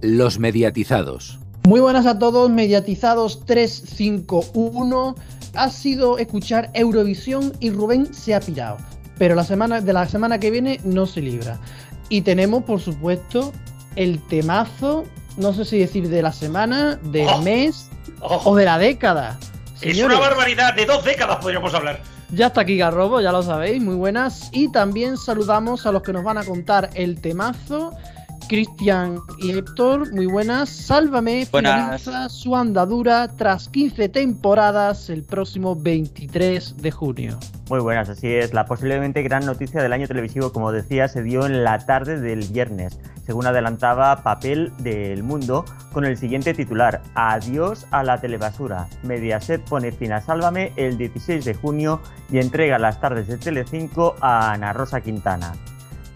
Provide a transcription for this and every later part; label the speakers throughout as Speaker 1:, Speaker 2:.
Speaker 1: Los mediatizados.
Speaker 2: Muy buenas a todos, mediatizados 351. Ha sido escuchar Eurovisión y Rubén se ha pirado. Pero la semana, de la semana que viene no se libra. Y tenemos, por supuesto, el temazo, no sé si decir de la semana, del
Speaker 3: Oh.
Speaker 2: mes
Speaker 3: Oh,
Speaker 2: o de la década.
Speaker 3: es una barbaridad, de dos décadas podríamos hablar.
Speaker 2: Ya está aquí Garrobo, ya lo sabéis, muy buenas. Y también saludamos a los que nos van a contar el temazo. Cristian y Héctor, muy buenas. Sálvame
Speaker 4: Buenas.
Speaker 2: finaliza su andadura tras 15 temporadas el próximo 23 de junio.
Speaker 5: Muy buenas, así es. La posiblemente gran noticia del año televisivo, como decía, se dio en la tarde del viernes, según adelantaba Papel del Mundo, con el siguiente titular: Adiós a la telebasura. Mediaset pone fin a Sálvame el 16 de junio y entrega las tardes de Telecinco a Ana Rosa Quintana.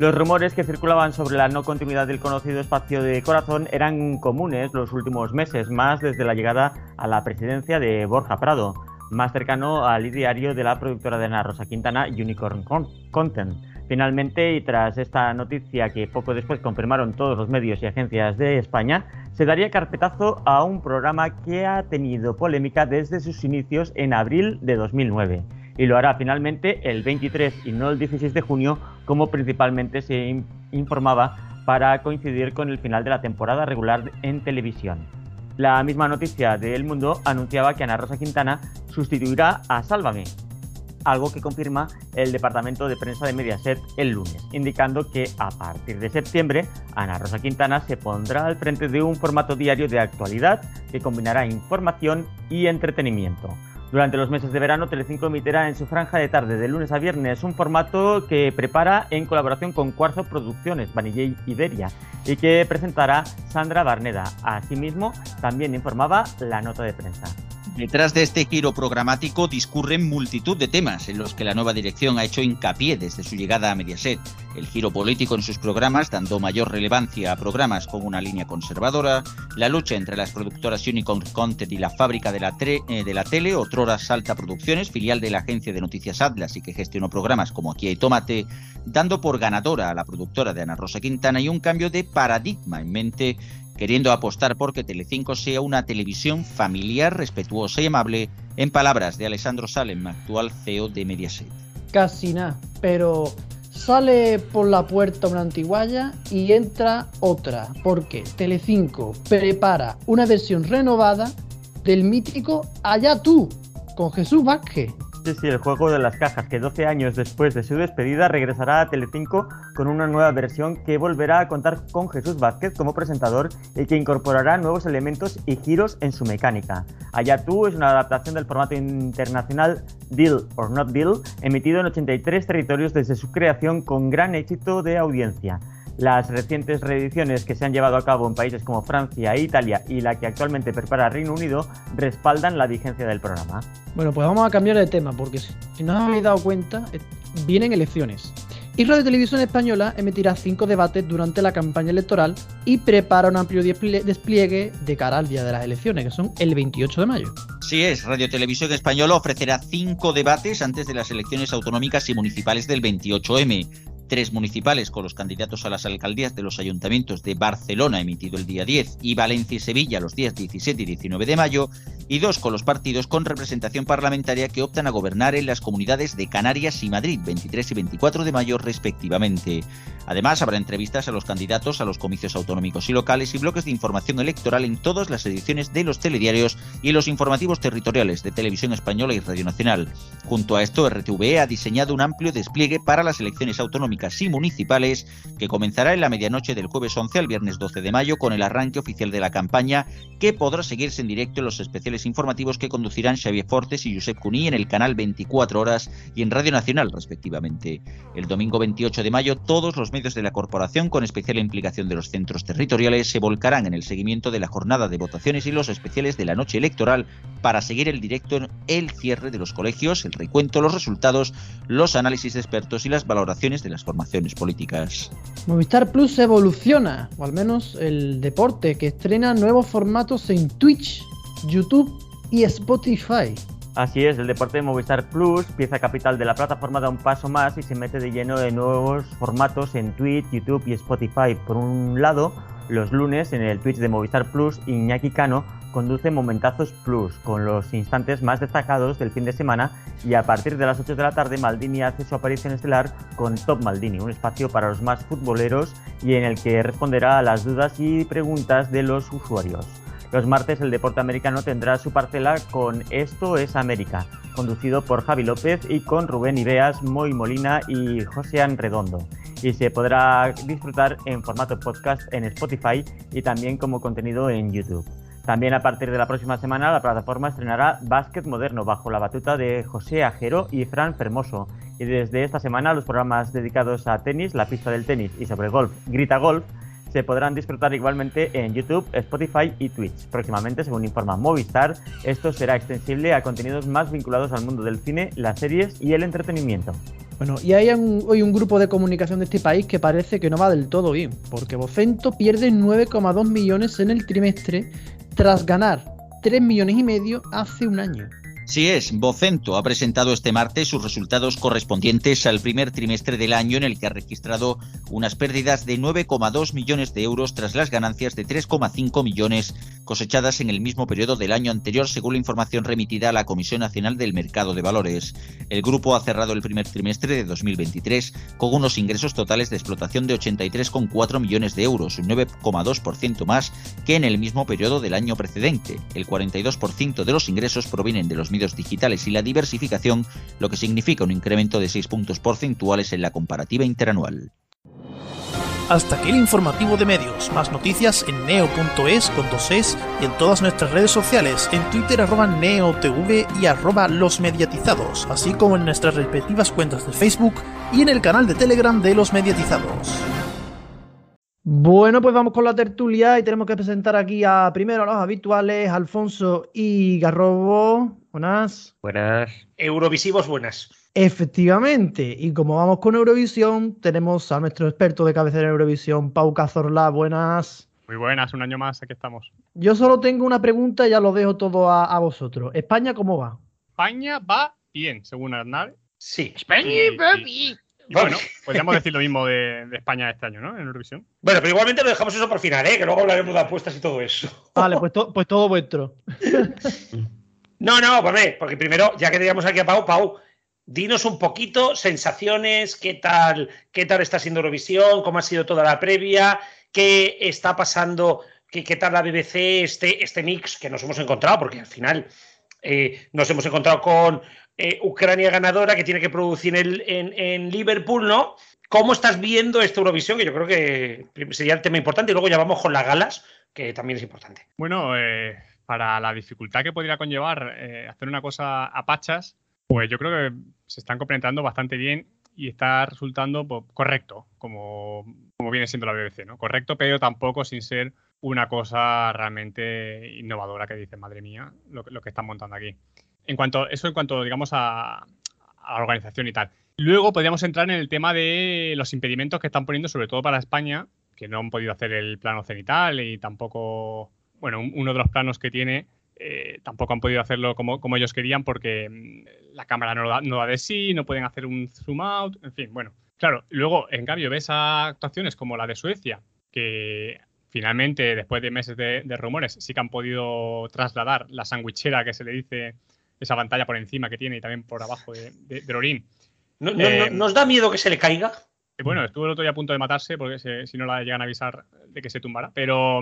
Speaker 5: Los rumores que circulaban sobre la no continuidad del conocido espacio de corazón eran comunes los últimos meses, más desde la llegada a la presidencia de Borja Prado, más cercano al ideario de la productora de Ana Rosa Quintana, Unicorn Con- Content. Finalmente, y tras esta noticia que poco después confirmaron todos los medios y agencias de España, se daría carpetazo a un programa que ha tenido polémica desde sus inicios en abril de 2009 y lo hará finalmente el 23 y no el 16 de junio, como principalmente se in- informaba para coincidir con el final de la temporada regular en televisión. La misma noticia de El Mundo anunciaba que Ana Rosa Quintana sustituirá a Sálvame, algo que confirma el departamento de prensa de Mediaset el lunes, indicando que a partir de septiembre Ana Rosa Quintana se pondrá al frente de un formato diario de actualidad que combinará información y entretenimiento. Durante los meses de verano, Telecinco emitirá en su franja de tarde de lunes a viernes un formato que prepara en colaboración con Cuarzo Producciones, Vanilla Iberia, y que presentará Sandra Barneda. Asimismo, también informaba la nota de prensa.
Speaker 4: Detrás de este giro programático discurren multitud de temas en los que la nueva dirección ha hecho hincapié desde su llegada a Mediaset. El giro político en sus programas, dando mayor relevancia a programas con una línea conservadora, la lucha entre las productoras Unicorn Content y la fábrica de la, tre- eh, de la tele, otrora Salta Producciones, filial de la agencia de noticias Atlas y que gestionó programas como Aquí hay Tomate, dando por ganadora a la productora de Ana Rosa Quintana y un cambio de paradigma en mente queriendo apostar por que Telecinco sea una televisión familiar, respetuosa y amable, en palabras de Alessandro Salem, actual CEO de Mediaset.
Speaker 2: Casi nada, pero sale por la puerta una antiguaya y entra otra, porque Telecinco prepara una versión renovada del mítico Allá tú, con Jesús Vázquez.
Speaker 5: Sí, el juego de las cajas, que 12 años después de su despedida regresará a Telecinco con una nueva versión que volverá a contar con Jesús Vázquez como presentador y que incorporará nuevos elementos y giros en su mecánica. Allá tú es una adaptación del formato internacional Deal or Not Deal, emitido en 83 territorios desde su creación con gran éxito de audiencia. Las recientes reediciones que se han llevado a cabo en países como Francia e Italia y la que actualmente prepara Reino Unido respaldan la vigencia del programa.
Speaker 2: Bueno, pues vamos a cambiar de tema, porque si no os habéis dado cuenta, eh, vienen elecciones. Y Radio Televisión Española emitirá cinco debates durante la campaña electoral y prepara un amplio desplie- despliegue de cara al día de las elecciones, que son el 28 de mayo.
Speaker 4: Sí es, Radio Televisión Española ofrecerá cinco debates antes de las elecciones autonómicas y municipales del 28M. Tres municipales con los candidatos a las alcaldías de los ayuntamientos de Barcelona emitido el día 10 y Valencia y Sevilla los días 17 y 19 de mayo y dos con los partidos con representación parlamentaria que optan a gobernar en las comunidades de Canarias y Madrid 23 y 24 de mayo respectivamente. Además habrá entrevistas a los candidatos a los comicios autonómicos y locales y bloques de información electoral en todas las ediciones de los telediarios y los informativos territoriales de Televisión Española y Radio Nacional. Junto a esto, RTVE ha diseñado un amplio despliegue para las elecciones autonómicas y municipales que comenzará en la medianoche del jueves 11 al viernes 12 de mayo con el arranque oficial de la campaña que podrá seguirse en directo en los especiales informativos que conducirán Xavier Fortes y Josep Cuní en el canal 24 horas y en Radio Nacional respectivamente. El domingo 28 de mayo todos los medios de la corporación con especial implicación de los centros territoriales se volcarán en el seguimiento de la jornada de votaciones y los especiales de la noche electoral para seguir el directo el cierre de los colegios, el recuento, los resultados, los análisis de expertos y las valoraciones de las formaciones políticas.
Speaker 2: Movistar Plus evoluciona, o al menos el deporte, que estrena nuevos formatos en Twitch, YouTube y Spotify.
Speaker 5: Así es, el deporte de Movistar Plus, pieza capital de la plataforma, da un paso más y se mete de lleno de nuevos formatos en Twitch, YouTube y Spotify. Por un lado, Los lunes, en el Twitch de Movistar Plus, Iñaki Cano conduce Momentazos Plus, con los instantes más destacados del fin de semana, y a partir de las 8 de la tarde, Maldini hace su aparición estelar con Top Maldini, un espacio para los más futboleros y en el que responderá a las dudas y preguntas de los usuarios. Los martes el deporte americano tendrá su parcela con Esto es América, conducido por Javi López y con Rubén Ibeas, Moy Molina y Josean Redondo y se podrá disfrutar en formato podcast en Spotify y también como contenido en YouTube. También a partir de la próxima semana la plataforma estrenará Básquet Moderno bajo la batuta de José Ajero y Fran Fermoso. Y desde esta semana los programas dedicados a tenis, la pista del tenis y sobre golf, Grita Golf, se podrán disfrutar igualmente en YouTube, Spotify y Twitch. Próximamente, según informa Movistar, esto será extensible a contenidos más vinculados al mundo del cine, las series y el entretenimiento.
Speaker 2: Bueno, y hay hoy un grupo de comunicación de este país que parece que no va del todo bien, porque Vocento pierde 9,2 millones en el trimestre tras ganar 3 millones y medio hace un año.
Speaker 4: Sí es, Vocento ha presentado este martes sus resultados correspondientes al primer trimestre del año en el que ha registrado unas pérdidas de 9,2 millones de euros tras las ganancias de 3,5 millones cosechadas en el mismo periodo del año anterior según la información remitida a la Comisión Nacional del Mercado de Valores. El grupo ha cerrado el primer trimestre de 2023 con unos ingresos totales de explotación de 83,4 millones de euros, un 9,2% más que en el mismo periodo del año precedente. El 42% de los ingresos provienen de los medios digitales y la diversificación, lo que significa un incremento de 6 puntos porcentuales en la comparativa interanual.
Speaker 6: Hasta aquí el informativo de medios. Más noticias en neo.es con dos es y en todas nuestras redes sociales, en Twitter arroba neotv y arroba los mediatizados, así como en nuestras respectivas cuentas de Facebook y en el canal de Telegram de los mediatizados.
Speaker 2: Bueno, pues vamos con la tertulia y tenemos que presentar aquí a primero a los habituales, Alfonso y Garrobo. Buenas.
Speaker 3: Buenas. Eurovisivos, buenas.
Speaker 2: Efectivamente, y como vamos con Eurovisión, tenemos a nuestro experto de cabecera en Eurovisión, Pau Cazorla. Buenas.
Speaker 7: Muy buenas, un año más, aquí estamos.
Speaker 2: Yo solo tengo una pregunta y ya lo dejo todo a, vosotros. ¿España cómo va?
Speaker 7: España va bien, según Arnal.
Speaker 3: Sí.
Speaker 7: España va bien bueno, podríamos decir lo mismo de, España este año, ¿no? En Eurovisión.
Speaker 3: Bueno, pero igualmente lo dejamos eso por final, ¿eh? Que luego hablaremos de apuestas y todo eso.
Speaker 2: Vale, pues, pues todo vuestro.
Speaker 3: no, no, pues porque primero, ya que teníamos aquí a Pau, Pau, dinos un poquito sensaciones, qué tal, qué tal está siendo Eurovisión, cómo ha sido toda la previa, qué está pasando, qué, tal la BBC, este, este mix que nos hemos encontrado, porque al final eh, nos hemos encontrado con eh, Ucrania ganadora que tiene que producir en, Liverpool, ¿no? ¿Cómo estás viendo esta Eurovisión? Que yo creo que sería el tema importante. Y luego ya vamos con las galas, que también es importante.
Speaker 7: Bueno, eh, para la dificultad que podría conllevar eh, hacer una cosa a pachas, pues yo creo que se están complementando bastante bien y está resultando pues, correcto, como, como viene siendo la BBC, ¿no? Correcto, pero tampoco sin ser una cosa realmente innovadora que dice, madre mía, lo, lo que están montando aquí. En cuanto, eso en cuanto, digamos, a, organización y tal. Luego podríamos entrar en el tema de los impedimentos que están poniendo, sobre todo para España, que no han podido hacer el plano cenital y tampoco, bueno, uno de los planos que tiene, eh, tampoco han podido hacerlo como, como ellos querían porque mm, la cámara no da, no da de sí, no pueden hacer un zoom out, en fin, bueno. Claro, luego, en cambio, ves a actuaciones como la de Suecia, que finalmente, después de meses de, de rumores, sí que han podido trasladar la sandwichera que se le dice esa pantalla por encima que tiene y también por abajo de, de, Lorín.
Speaker 3: ¿No, eh, ¿Nos da miedo que se le caiga?
Speaker 7: Bueno, estuvo el otro día a punto de matarse porque si no la llegan a avisar de que se tumbara. Pero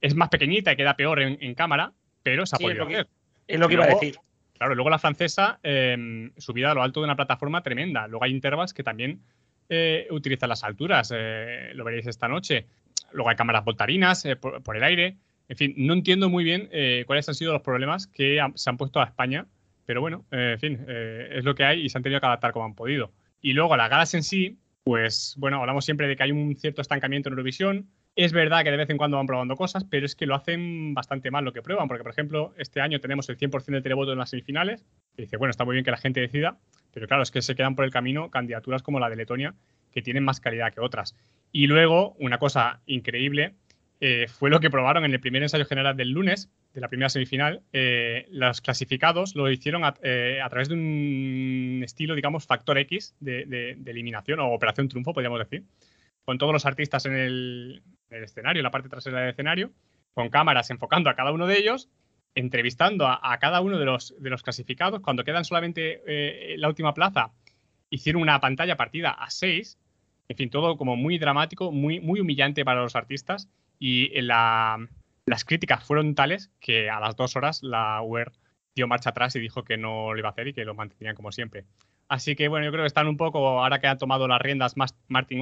Speaker 7: es más pequeñita y queda peor en, cámara, pero se ha podido
Speaker 3: es Es lo que iba a decir.
Speaker 7: Claro, luego la francesa, eh, subida a lo alto de una plataforma tremenda. Luego hay intervals que también eh, utilizan las alturas. Eh, lo veréis esta noche. Luego hay cámaras voltarinas por, el aire. En fin, no entiendo muy bien cuáles han sido los problemas que se han puesto a España pero bueno, eh, en fin, eh, es lo que hay y se han tenido que adaptar como han podido. Y luego las galas en sí, pues bueno, hablamos siempre de que hay un cierto estancamiento en Eurovisión. Es verdad que de vez en cuando van probando cosas, pero es que lo hacen bastante mal lo que prueban, porque por ejemplo, este año tenemos el 100% del televoto en las semifinales. Y dice, bueno, está muy bien que la gente decida, pero claro, es que se quedan por el camino candidaturas como la de Letonia, que tienen más calidad que otras. Y luego, una cosa increíble, eh, fue lo que probaron en el primer ensayo general del lunes, de la primera semifinal, eh, los clasificados lo hicieron eh, a, través de un estilo, digamos, factor X de, eliminación o operación triunfo, podríamos decir. con todos los artistas en el, escenario, en la parte trasera del escenario, con cámaras enfocando a cada uno de ellos, entrevistando a, cada uno de los, de los clasificados. Cuando quedan solamente eh, la última plaza, hicieron una pantalla partida a seis. En fin, todo como muy dramático, muy, muy humillante para los artistas. Y las críticas fueron tales que a las dos horas la UER dio marcha atrás y dijo que no lo iba a hacer y que lo mantenían como siempre. Así que bueno, yo creo que están un poco, ahora que ha tomado las riendas más Martin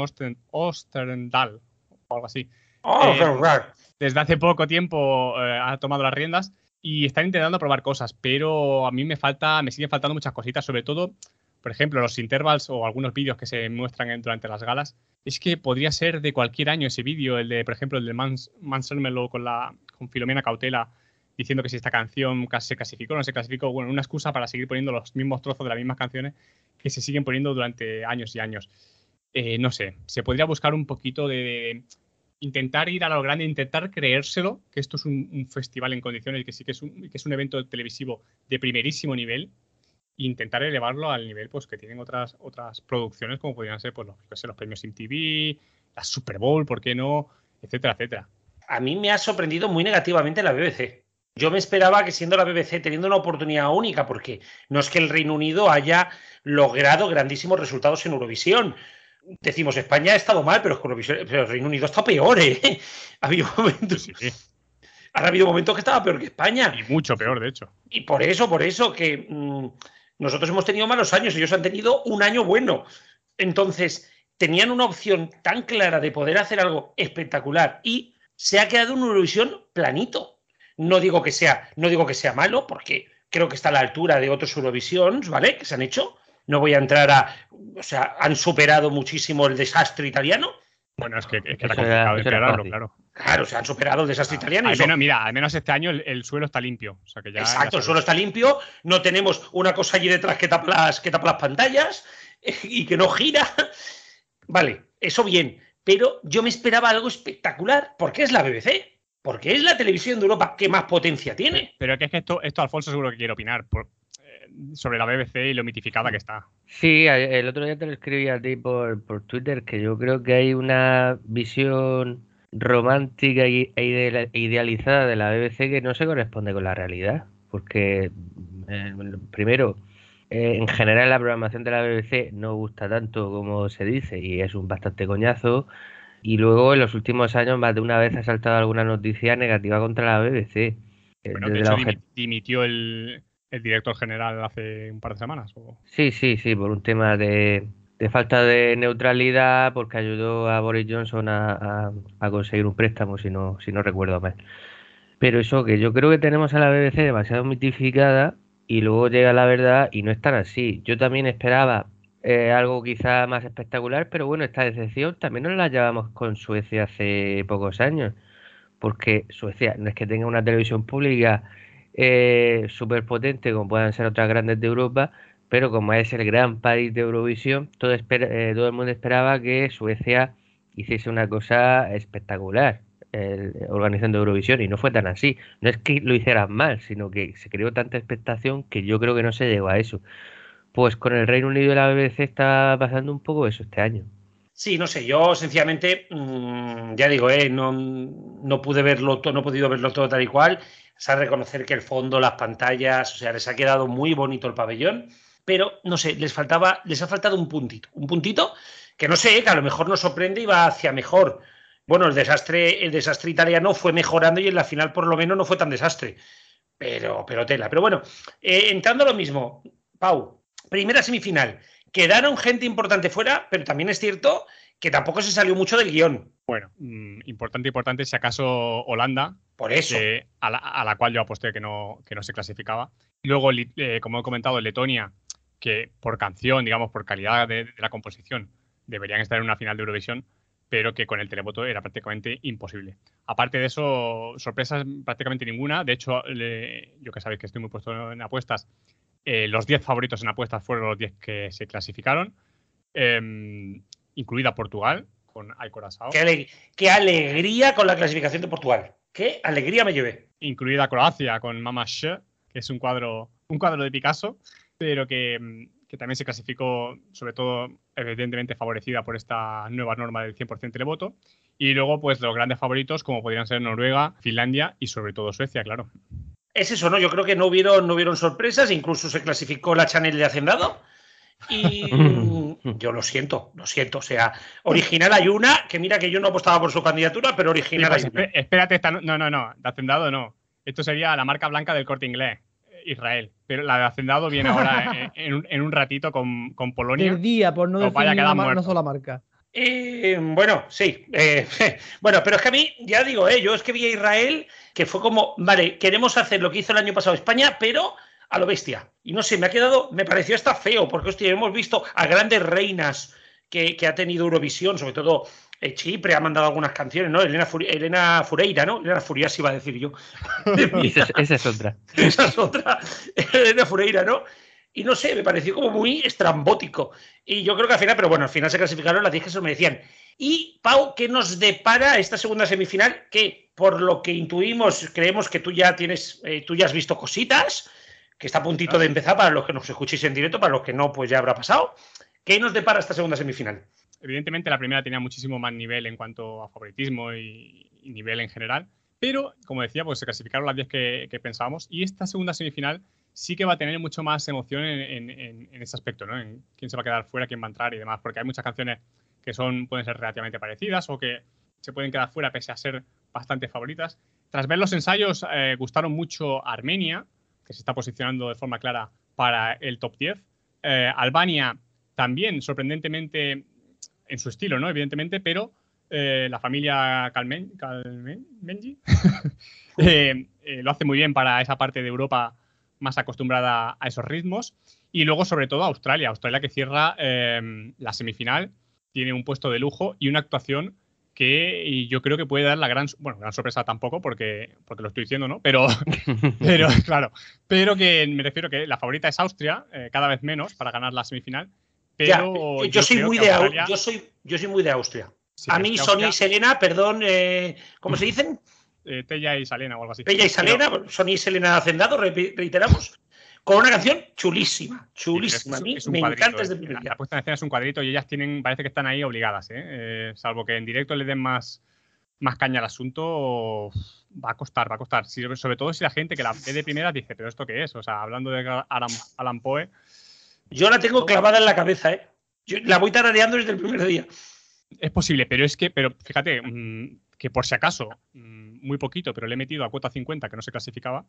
Speaker 7: Osterndal o algo así.
Speaker 3: Oh,
Speaker 7: eh, desde hace poco tiempo eh, ha tomado las riendas y están intentando probar cosas, pero a mí me falta, me siguen faltando muchas cositas, sobre todo, por ejemplo, los intervals o algunos vídeos que se muestran durante las galas. Es que podría ser de cualquier año ese vídeo, el de, por ejemplo, el de Mans, con la con Filomena Cautela diciendo que si esta canción se clasificó o no se clasificó, bueno, una excusa para seguir poniendo los mismos trozos de las mismas canciones que se siguen poniendo durante años y años. Eh, no sé, se podría buscar un poquito de, intentar ir a lo grande, intentar creérselo, que esto es un, festival en condiciones, que sí que es, un, que es un evento televisivo de primerísimo nivel, intentar elevarlo al nivel pues, que tienen otras, otras producciones, como podrían ser pues, los, los premios MTV, la Super Bowl, ¿por qué no? etcétera, etcétera.
Speaker 3: A mí me ha sorprendido muy negativamente la BBC. Yo me esperaba que siendo la BBC teniendo una oportunidad única, porque no es que el Reino Unido haya logrado grandísimos resultados en Eurovisión. Decimos, España ha estado mal, pero, el Reino Unido está peor, ¿eh? Ha habido momentos. Ha habido momentos que estaba peor que España.
Speaker 7: Y mucho peor, de hecho.
Speaker 3: Y por eso, por eso, que mm, nosotros hemos tenido malos años, ellos han tenido un año bueno. Entonces, tenían una opción tan clara de poder hacer algo espectacular y se ha quedado en Eurovisión planito. No digo que sea, no digo que sea malo, porque creo que está a la altura de otros Eurovisions, ¿vale? Que se han hecho. No voy a entrar a. O sea, han superado muchísimo el desastre italiano.
Speaker 7: Bueno, es que, es que era complicado esperarlo, claro.
Speaker 3: Claro, se han superado el desastre italiano.
Speaker 7: mira, al menos este año el, suelo está limpio.
Speaker 3: Exacto, el suelo está limpio. No tenemos una cosa allí detrás que tapa las, que tapa las pantallas y que no gira. Vale, eso bien. Pero yo me esperaba algo espectacular, porque es la BBC porque es la televisión de Europa que más potencia tiene.
Speaker 7: Pero es que esto, esto Alfonso seguro que quiere opinar eh, sobre la BBC y lo mitificada que está.
Speaker 8: Sí, el otro día te lo escribí a ti por, Twitter, que yo creo que hay una visión romántica e idealizada de la BBC que no se corresponde con la realidad. Porque, eh, primero, eh, en general la programación de la BBC no gusta tanto como se dice y es un bastante coñazo. Y luego en los últimos años más de una vez ha saltado alguna noticia negativa contra la BBC.
Speaker 7: Eh, bueno, de hecho dimitió el, director general hace un par de semanas.
Speaker 8: Sí, sí, sí, por un tema de, falta de neutralidad, porque ayudó a Boris Johnson a, conseguir un préstamo, si no, si no recuerdo mal. Pero eso que yo creo que tenemos a la BBC demasiado mitificada y luego llega la verdad y no es tan así. Yo también esperaba eh, algo quizá más espectacular, pero bueno, esta decepción también nos la llevamos con Suecia hace pocos años, porque Suecia no es que tenga una televisión pública eh, súper potente como puedan ser otras grandes de Europa, pero como es el gran país de Eurovisión, todo, eh, todo el mundo esperaba que Suecia hiciese una cosa espectacular organizando Eurovisión y no fue tan así. No es que lo hicieran mal, sino que se creó tanta expectación que yo creo que no se llegó a eso. Pues con el Reino Unido y la BBC está pasando un poco eso este año.
Speaker 3: Sí, no sé, yo sencillamente, mm, ya digo, eh, no, no, pude verlo, no he podido verlo todo tal y cual. Se reconocer que el fondo, las pantallas, o sea, les ha quedado muy bonito el pabellón, pero no sé, les faltaba, les ha faltado un puntito, un puntito que no sé, que a lo mejor nos sorprende y va hacia mejor. Bueno, el desastre, el desastre italiano fue mejorando y en la final por lo menos no fue tan desastre. Pero, pero tela. Pero bueno, eh, entrando a lo mismo, Pau, primera semifinal. Quedaron gente importante fuera, pero también es cierto que tampoco se salió mucho del guion.
Speaker 7: Bueno, mm, importante, importante, si acaso Holanda.
Speaker 3: Por eso.
Speaker 7: a, la, cual yo aposté que no, que no se clasificaba. Luego, eh, como he comentado, Letonia, que por canción, digamos, por calidad de, la composición, deberían estar en una final de Eurovisión, pero que con el televoto era prácticamente imposible. Aparte de eso, sorpresas prácticamente ninguna. De hecho, yo que sabéis que estoy muy puesto en apuestas, eh, los 10 favoritos en apuestas fueron los 10 que se clasificaron, em, incluida Portugal, con Ay
Speaker 3: Qué, alegría con la clasificación de Portugal. Qué alegría me llevé.
Speaker 7: Incluida Croacia con Mama Sh, que es un cuadro, un cuadro de Picasso, pero que, em, que también se clasificó, sobre todo, evidentemente favorecida por esta nueva norma del 100% televoto. Y luego, pues los grandes favoritos, como podrían ser Noruega, Finlandia y sobre todo Suecia, claro.
Speaker 3: Es eso, ¿no? Yo creo que no hubieron, no hubieron sorpresas, incluso se clasificó la Chanel de Hacendado. Y yo lo siento, lo siento. O sea, original hay una, que mira que yo no apostaba por su candidatura, pero original
Speaker 7: pues
Speaker 3: hay una.
Speaker 7: Espérate, esta, no, no, no, de Hacendado no. Esto sería la marca blanca del corte inglés, Israel. Pero la de Hacendado viene ahora en, un, en, un, ratito con, con Polonia.
Speaker 2: día por no decir una, una sola marca.
Speaker 3: Eh, bueno, sí. Eh, bueno, pero es que a mí, ya digo, eh, yo es que vi a Israel que fue como, vale, queremos hacer lo que hizo el año pasado España, pero a lo bestia. Y no sé, me ha quedado, me pareció hasta feo, porque hostia, hemos visto a grandes reinas que, que ha tenido Eurovisión, sobre todo Chipre ha mandado algunas canciones, ¿no? Elena, Elena Fureira, ¿no? Elena Furias iba a decir yo.
Speaker 8: esa, esa, es otra.
Speaker 3: esa es otra. Elena Fureira, ¿no? Y no sé, me pareció como muy estrambótico. Y yo creo que al final, pero bueno, al final se clasificaron las 10 que se lo merecían. Y Pau, ¿qué nos depara esta segunda semifinal? Que por lo que intuimos, creemos que tú ya tienes, eh, tú ya has visto cositas, que está a puntito de empezar para los que nos escuchéis en directo, para los que no, pues ya habrá pasado. ¿Qué nos depara esta segunda semifinal?
Speaker 7: Evidentemente la primera tenía muchísimo más nivel en cuanto a favoritismo y, nivel en general, pero como decía, pues se clasificaron las 10 que, pensábamos y esta segunda semifinal sí que va a tener mucho más emoción en, en, en, ese aspecto, ¿no? En quién se va a quedar fuera, quién va a entrar y demás, porque hay muchas canciones que son, pueden ser relativamente parecidas o que se pueden quedar fuera pese a ser bastante favoritas. Tras ver los ensayos, eh, gustaron mucho Armenia, que se está posicionando de forma clara para el top 10. Eh, Albania también, sorprendentemente, en su estilo, ¿no? Evidentemente, pero eh, la familia Calmen, Calmenji eh, lo hace muy bien para esa parte de Europa más acostumbrada a esos ritmos. Y luego, sobre todo, Australia. Australia que cierra eh, la semifinal, tiene un puesto de lujo y una actuación que yo creo que puede dar la gran, bueno, gran sorpresa tampoco, porque, porque lo estoy diciendo, ¿no? Pero, pero claro, pero que me refiero que la favorita es Austria, eh, cada vez menos para ganar la semifinal. Pero
Speaker 3: ya, yo, soy muy de Australia... yo soy yo soy muy de Austria. Sí, a mí, Sonia y Selena, perdón, eh, ¿cómo se dicen?
Speaker 7: Eh, Tella y Salena o algo así.
Speaker 3: Tella y Salena, pero... Sonia y Selena Hacendado, reiteramos, con una canción chulísima, chulísima. Sí, es, es, a mí me encanta desde el primer día.
Speaker 7: La puesta en escena es un cuadrito y ellas tienen, parece que están ahí obligadas, ¿eh? Eh, salvo que en directo le den más, más caña al asunto, va a costar, va a costar. Si, sobre todo si la gente que la ve de primera dice, pero ¿esto qué es? O sea, hablando de Alan, Alan Poe.
Speaker 3: Yo la tengo clavada en la cabeza, ¿eh? Yo la voy tarareando desde el primer día.
Speaker 7: Es posible, pero es que, pero fíjate, mmm, que por si acaso, mmm, muy poquito, pero le he metido a cuota 50 que no se clasificaba,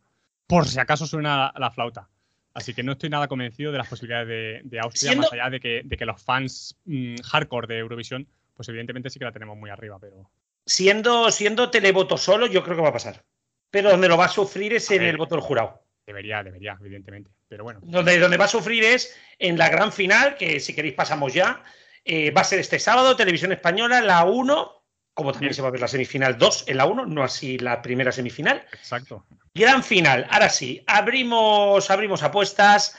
Speaker 7: por si acaso suena la, la flauta. Así que no estoy nada convencido de las posibilidades de, de Austria, Siendo... más allá de que, de que los fans mmm, hardcore de Eurovisión, pues evidentemente sí que la tenemos muy arriba, pero.
Speaker 3: Siendo, siendo televoto solo, yo creo que va a pasar. Pero donde lo va a sufrir es a en ver, el voto del jurado.
Speaker 7: Debería, debería, evidentemente. Pero bueno.
Speaker 3: Donde, donde va a sufrir es en la gran final, que si queréis pasamos ya. Eh, va a ser este sábado, Televisión Española, la 1, como también Bien. se va a ver la semifinal 2 en la 1, no así la primera semifinal.
Speaker 7: Exacto.
Speaker 3: Gran final. Ahora sí, abrimos, abrimos apuestas.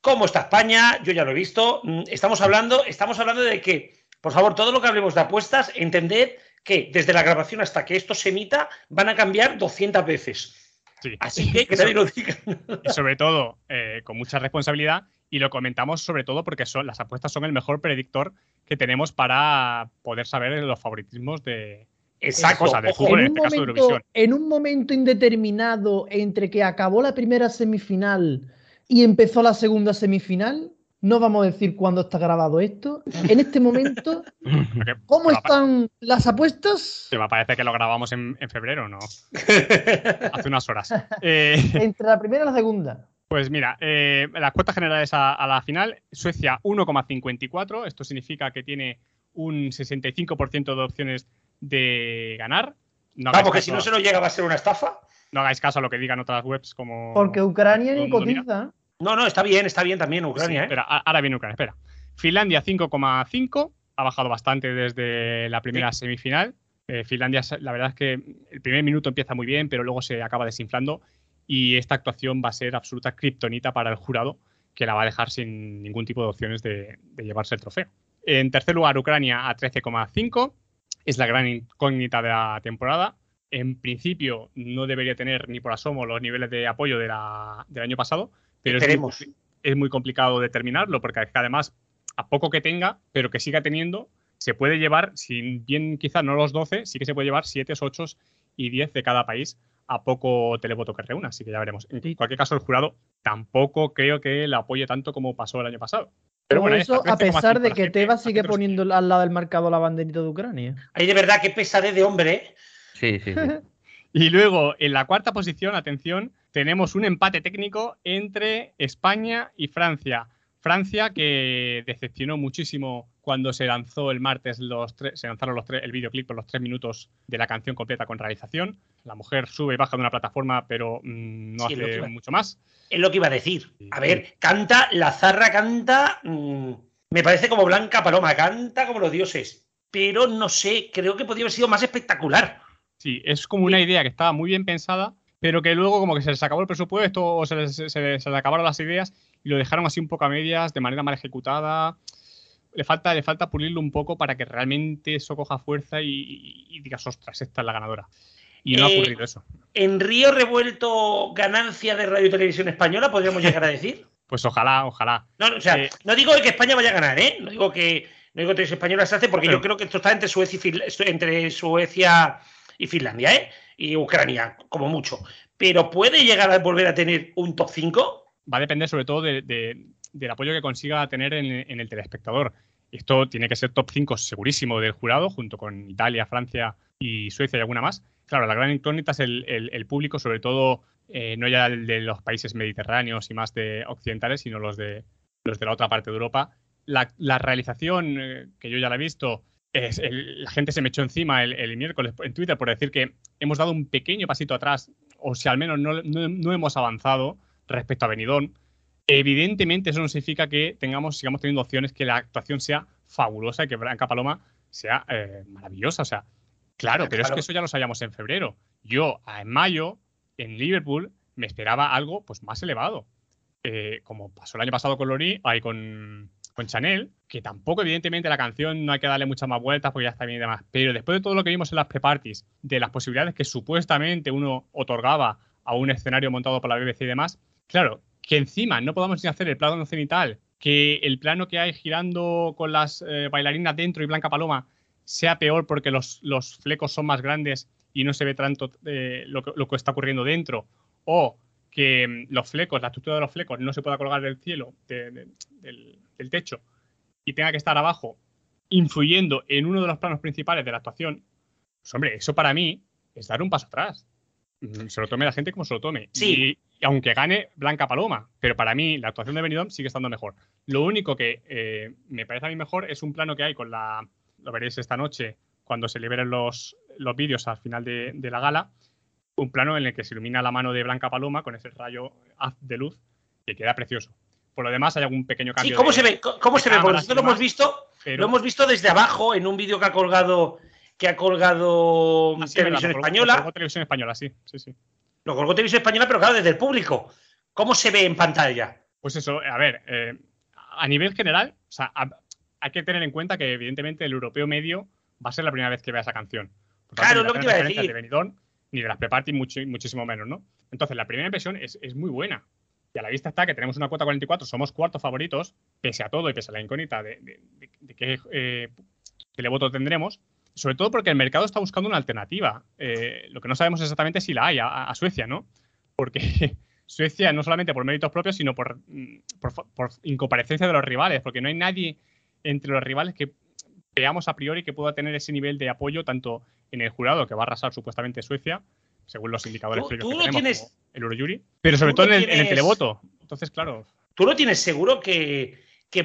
Speaker 3: ¿Cómo está España? Yo ya lo he visto. Estamos hablando, estamos hablando de que, por favor, todo lo que hablemos de apuestas, entender que desde la grabación hasta que esto se emita van a cambiar 200 veces.
Speaker 7: Sí.
Speaker 3: Así que que nadie lo diga.
Speaker 7: Y sobre todo, eh, con mucha responsabilidad, y lo comentamos sobre todo porque son, las apuestas son el mejor predictor que tenemos para poder saber los favoritismos de,
Speaker 3: esa cosa
Speaker 7: de fútbol, en, en, este
Speaker 2: momento,
Speaker 7: caso de Eurovisión.
Speaker 2: En un momento indeterminado entre que acabó la primera semifinal y empezó la segunda semifinal, no vamos a decir cuándo está grabado esto. En este momento, ¿cómo están las apuestas?
Speaker 7: Se me parece que lo grabamos en, en febrero, ¿no? Hace unas horas. Eh,
Speaker 2: Entre la primera y la segunda.
Speaker 7: Pues mira, eh, las cuotas generales a, a, la final, Suecia 1,54, esto significa que tiene un 65% de opciones de ganar.
Speaker 3: No ah, porque si no se nos llega va a ser una estafa.
Speaker 7: No hagáis caso a lo que digan otras webs como...
Speaker 2: Porque Ucrania ni cotiza.
Speaker 3: No, no, está bien, está bien también Ucrania. Sí,
Speaker 7: ¿eh? ahora viene Ucrania, espera. Finlandia 5,5, ha bajado bastante desde la primera sí. semifinal. Eh, Finlandia, la verdad es que el primer minuto empieza muy bien, pero luego se acaba desinflando y esta actuación va a ser absoluta kriptonita para el jurado, que la va a dejar sin ningún tipo de opciones de, de llevarse el trofeo. En tercer lugar, Ucrania a 13,5, es la gran incógnita de la temporada. En principio no debería tener ni por asomo los niveles de apoyo de la, del año pasado, pero
Speaker 3: Esperemos.
Speaker 7: es, muy, es muy complicado determinarlo, porque además, a poco que tenga, pero que siga teniendo, se puede llevar, si bien quizás no los 12, sí que se puede llevar 7, 8 y 10 de cada país a poco televoto que reúna, así que ya veremos. En cualquier caso, el jurado tampoco creo que la apoye tanto como pasó el año pasado.
Speaker 2: Pero bueno, eso a pesar de que Tebas sigue poniendo al lado del mercado la banderita de Ucrania.
Speaker 3: Ahí de verdad que pesadez de hombre, ¿eh?
Speaker 8: Sí, sí, sí.
Speaker 7: y luego, en la cuarta posición, atención, tenemos un empate técnico entre España y Francia. Francia que decepcionó muchísimo cuando se lanzó el martes los se lanzaron los el videoclip con los tres minutos de la canción completa con realización. La mujer sube y baja de una plataforma, pero mm, no hace mucho más.
Speaker 3: Es lo que iba a decir. A ver, canta, la zarra canta, mm, me parece como Blanca Paloma, canta como los dioses, pero no sé, creo que podría haber sido más espectacular.
Speaker 7: Sí, es como una idea que estaba muy bien pensada, pero que luego como que se les acabó el presupuesto o se les, se les acabaron las ideas y lo dejaron así un poco a medias, de manera mal ejecutada. Le falta, le falta pulirlo un poco para que realmente eso coja fuerza y, digas, ostras, esta es la ganadora. Y no ha eh, ocurrido eso.
Speaker 3: ¿En Río Revuelto ganancia de Radio y Televisión Española, podríamos llegar a decir?
Speaker 7: pues ojalá, ojalá.
Speaker 3: No, o sea, eh, no digo que España vaya a ganar, ¿eh? No digo que no digo que Televisión Española se hace, porque yo creo que esto está entre Suecia y, entre Suecia y Finlandia, ¿eh? Y Ucrania, como mucho. Pero ¿puede llegar a volver a tener un top 5?
Speaker 7: va a depender sobre todo del apoyo que consiga tener en, el telespectador. Esto tiene que ser top 5 segurísimo del jurado, junto con Italia, Francia y Suecia y alguna más. Claro, la gran incógnita es el, público, sobre todo eh, no ya el de los países mediterráneos y más de occidentales, sino los de, los de la otra parte de Europa. La, realización, eh, que yo ya la he visto, es la gente se me echó encima el, miércoles en Twitter por decir que hemos dado un pequeño pasito atrás, o si al menos no, no hemos avanzado respecto a Benidorm. Evidentemente, eso no significa que tengamos, sigamos teniendo opciones que la actuación sea fabulosa y que Branca Paloma sea eh, maravillosa. O sea, claro, pero es que eso ya lo sabíamos en febrero. Yo, en mayo, en Liverpool, me esperaba algo pues más elevado. Eh, como pasó el año pasado con Lori, ahí con, con Chanel, que tampoco, evidentemente, la canción no hay que darle muchas más vueltas porque ya está bien y demás. Pero después de todo lo que vimos en las pre-parties, de las posibilidades que supuestamente uno otorgaba a un escenario montado por la BBC y demás, Claro, que encima no podamos ni hacer el plano cenital, que el plano que hay girando con las eh, bailarinas dentro y Blanca Paloma sea peor porque los, flecos son más grandes y no se ve tanto eh, lo, que, está ocurriendo dentro, o que mm, los flecos, la estructura de los flecos no se pueda colgar del cielo, del, techo, y tenga que estar abajo, influyendo en uno de los planos principales de la actuación, pues hombre, eso para mí es dar un paso atrás. Mm, se lo tome la gente como se lo tome.
Speaker 3: Sí
Speaker 7: aunque gane Blanca Paloma, pero para mí la actuación de Benidorm sigue estando mejor. Lo único que eh, me parece a mí mejor es un plano que hay con la, lo veréis esta noche cuando se liberen los, los vídeos al final de, la gala, un plano en el que se ilumina la mano de Blanca Paloma con ese rayo haz de luz que queda precioso. Por lo demás hay algún pequeño cambio.
Speaker 3: Sí, ¿cómo se ve? ¿Cómo se ve? Porque nosotros lo hemos visto, lo hemos visto desde abajo en un vídeo que ha colgado que ha colgado ah, Televisión Española.
Speaker 7: Televisión Española, sí, sí, sí.
Speaker 3: Lo colgó Televisión Española, pero claro, desde el público. ¿Cómo se ve en pantalla?
Speaker 7: Pues eso, a ver, eh, a nivel general, o sea, hay que tener en cuenta que evidentemente el europeo medio va a ser la primera vez que vea esa canción.
Speaker 3: claro, lo que te iba a decir.
Speaker 7: De Benidorm, ni de las pre muchísimo menos, ¿no? Entonces, la primera impresión es, muy buena. Y a la vista está que tenemos una cuota 44, somos cuartos favoritos, pese a todo y pese a la incógnita de, qué eh, televoto tendremos sobre todo porque el mercado está buscando una alternativa. Eh, lo que no sabemos exactamente si la hay a, Suecia, ¿no? Porque Suecia, no solamente por méritos propios, sino mm, por, incomparecencia de los rivales, porque no hay nadie entre los rivales que veamos a priori que pueda tener ese nivel de apoyo, tanto en el jurado, que va a arrasar supuestamente Suecia, según los indicadores
Speaker 3: que tenemos,
Speaker 7: el Eurojury, pero sobre todo en el, televoto. Entonces, claro.
Speaker 3: ¿Tú no tienes seguro que,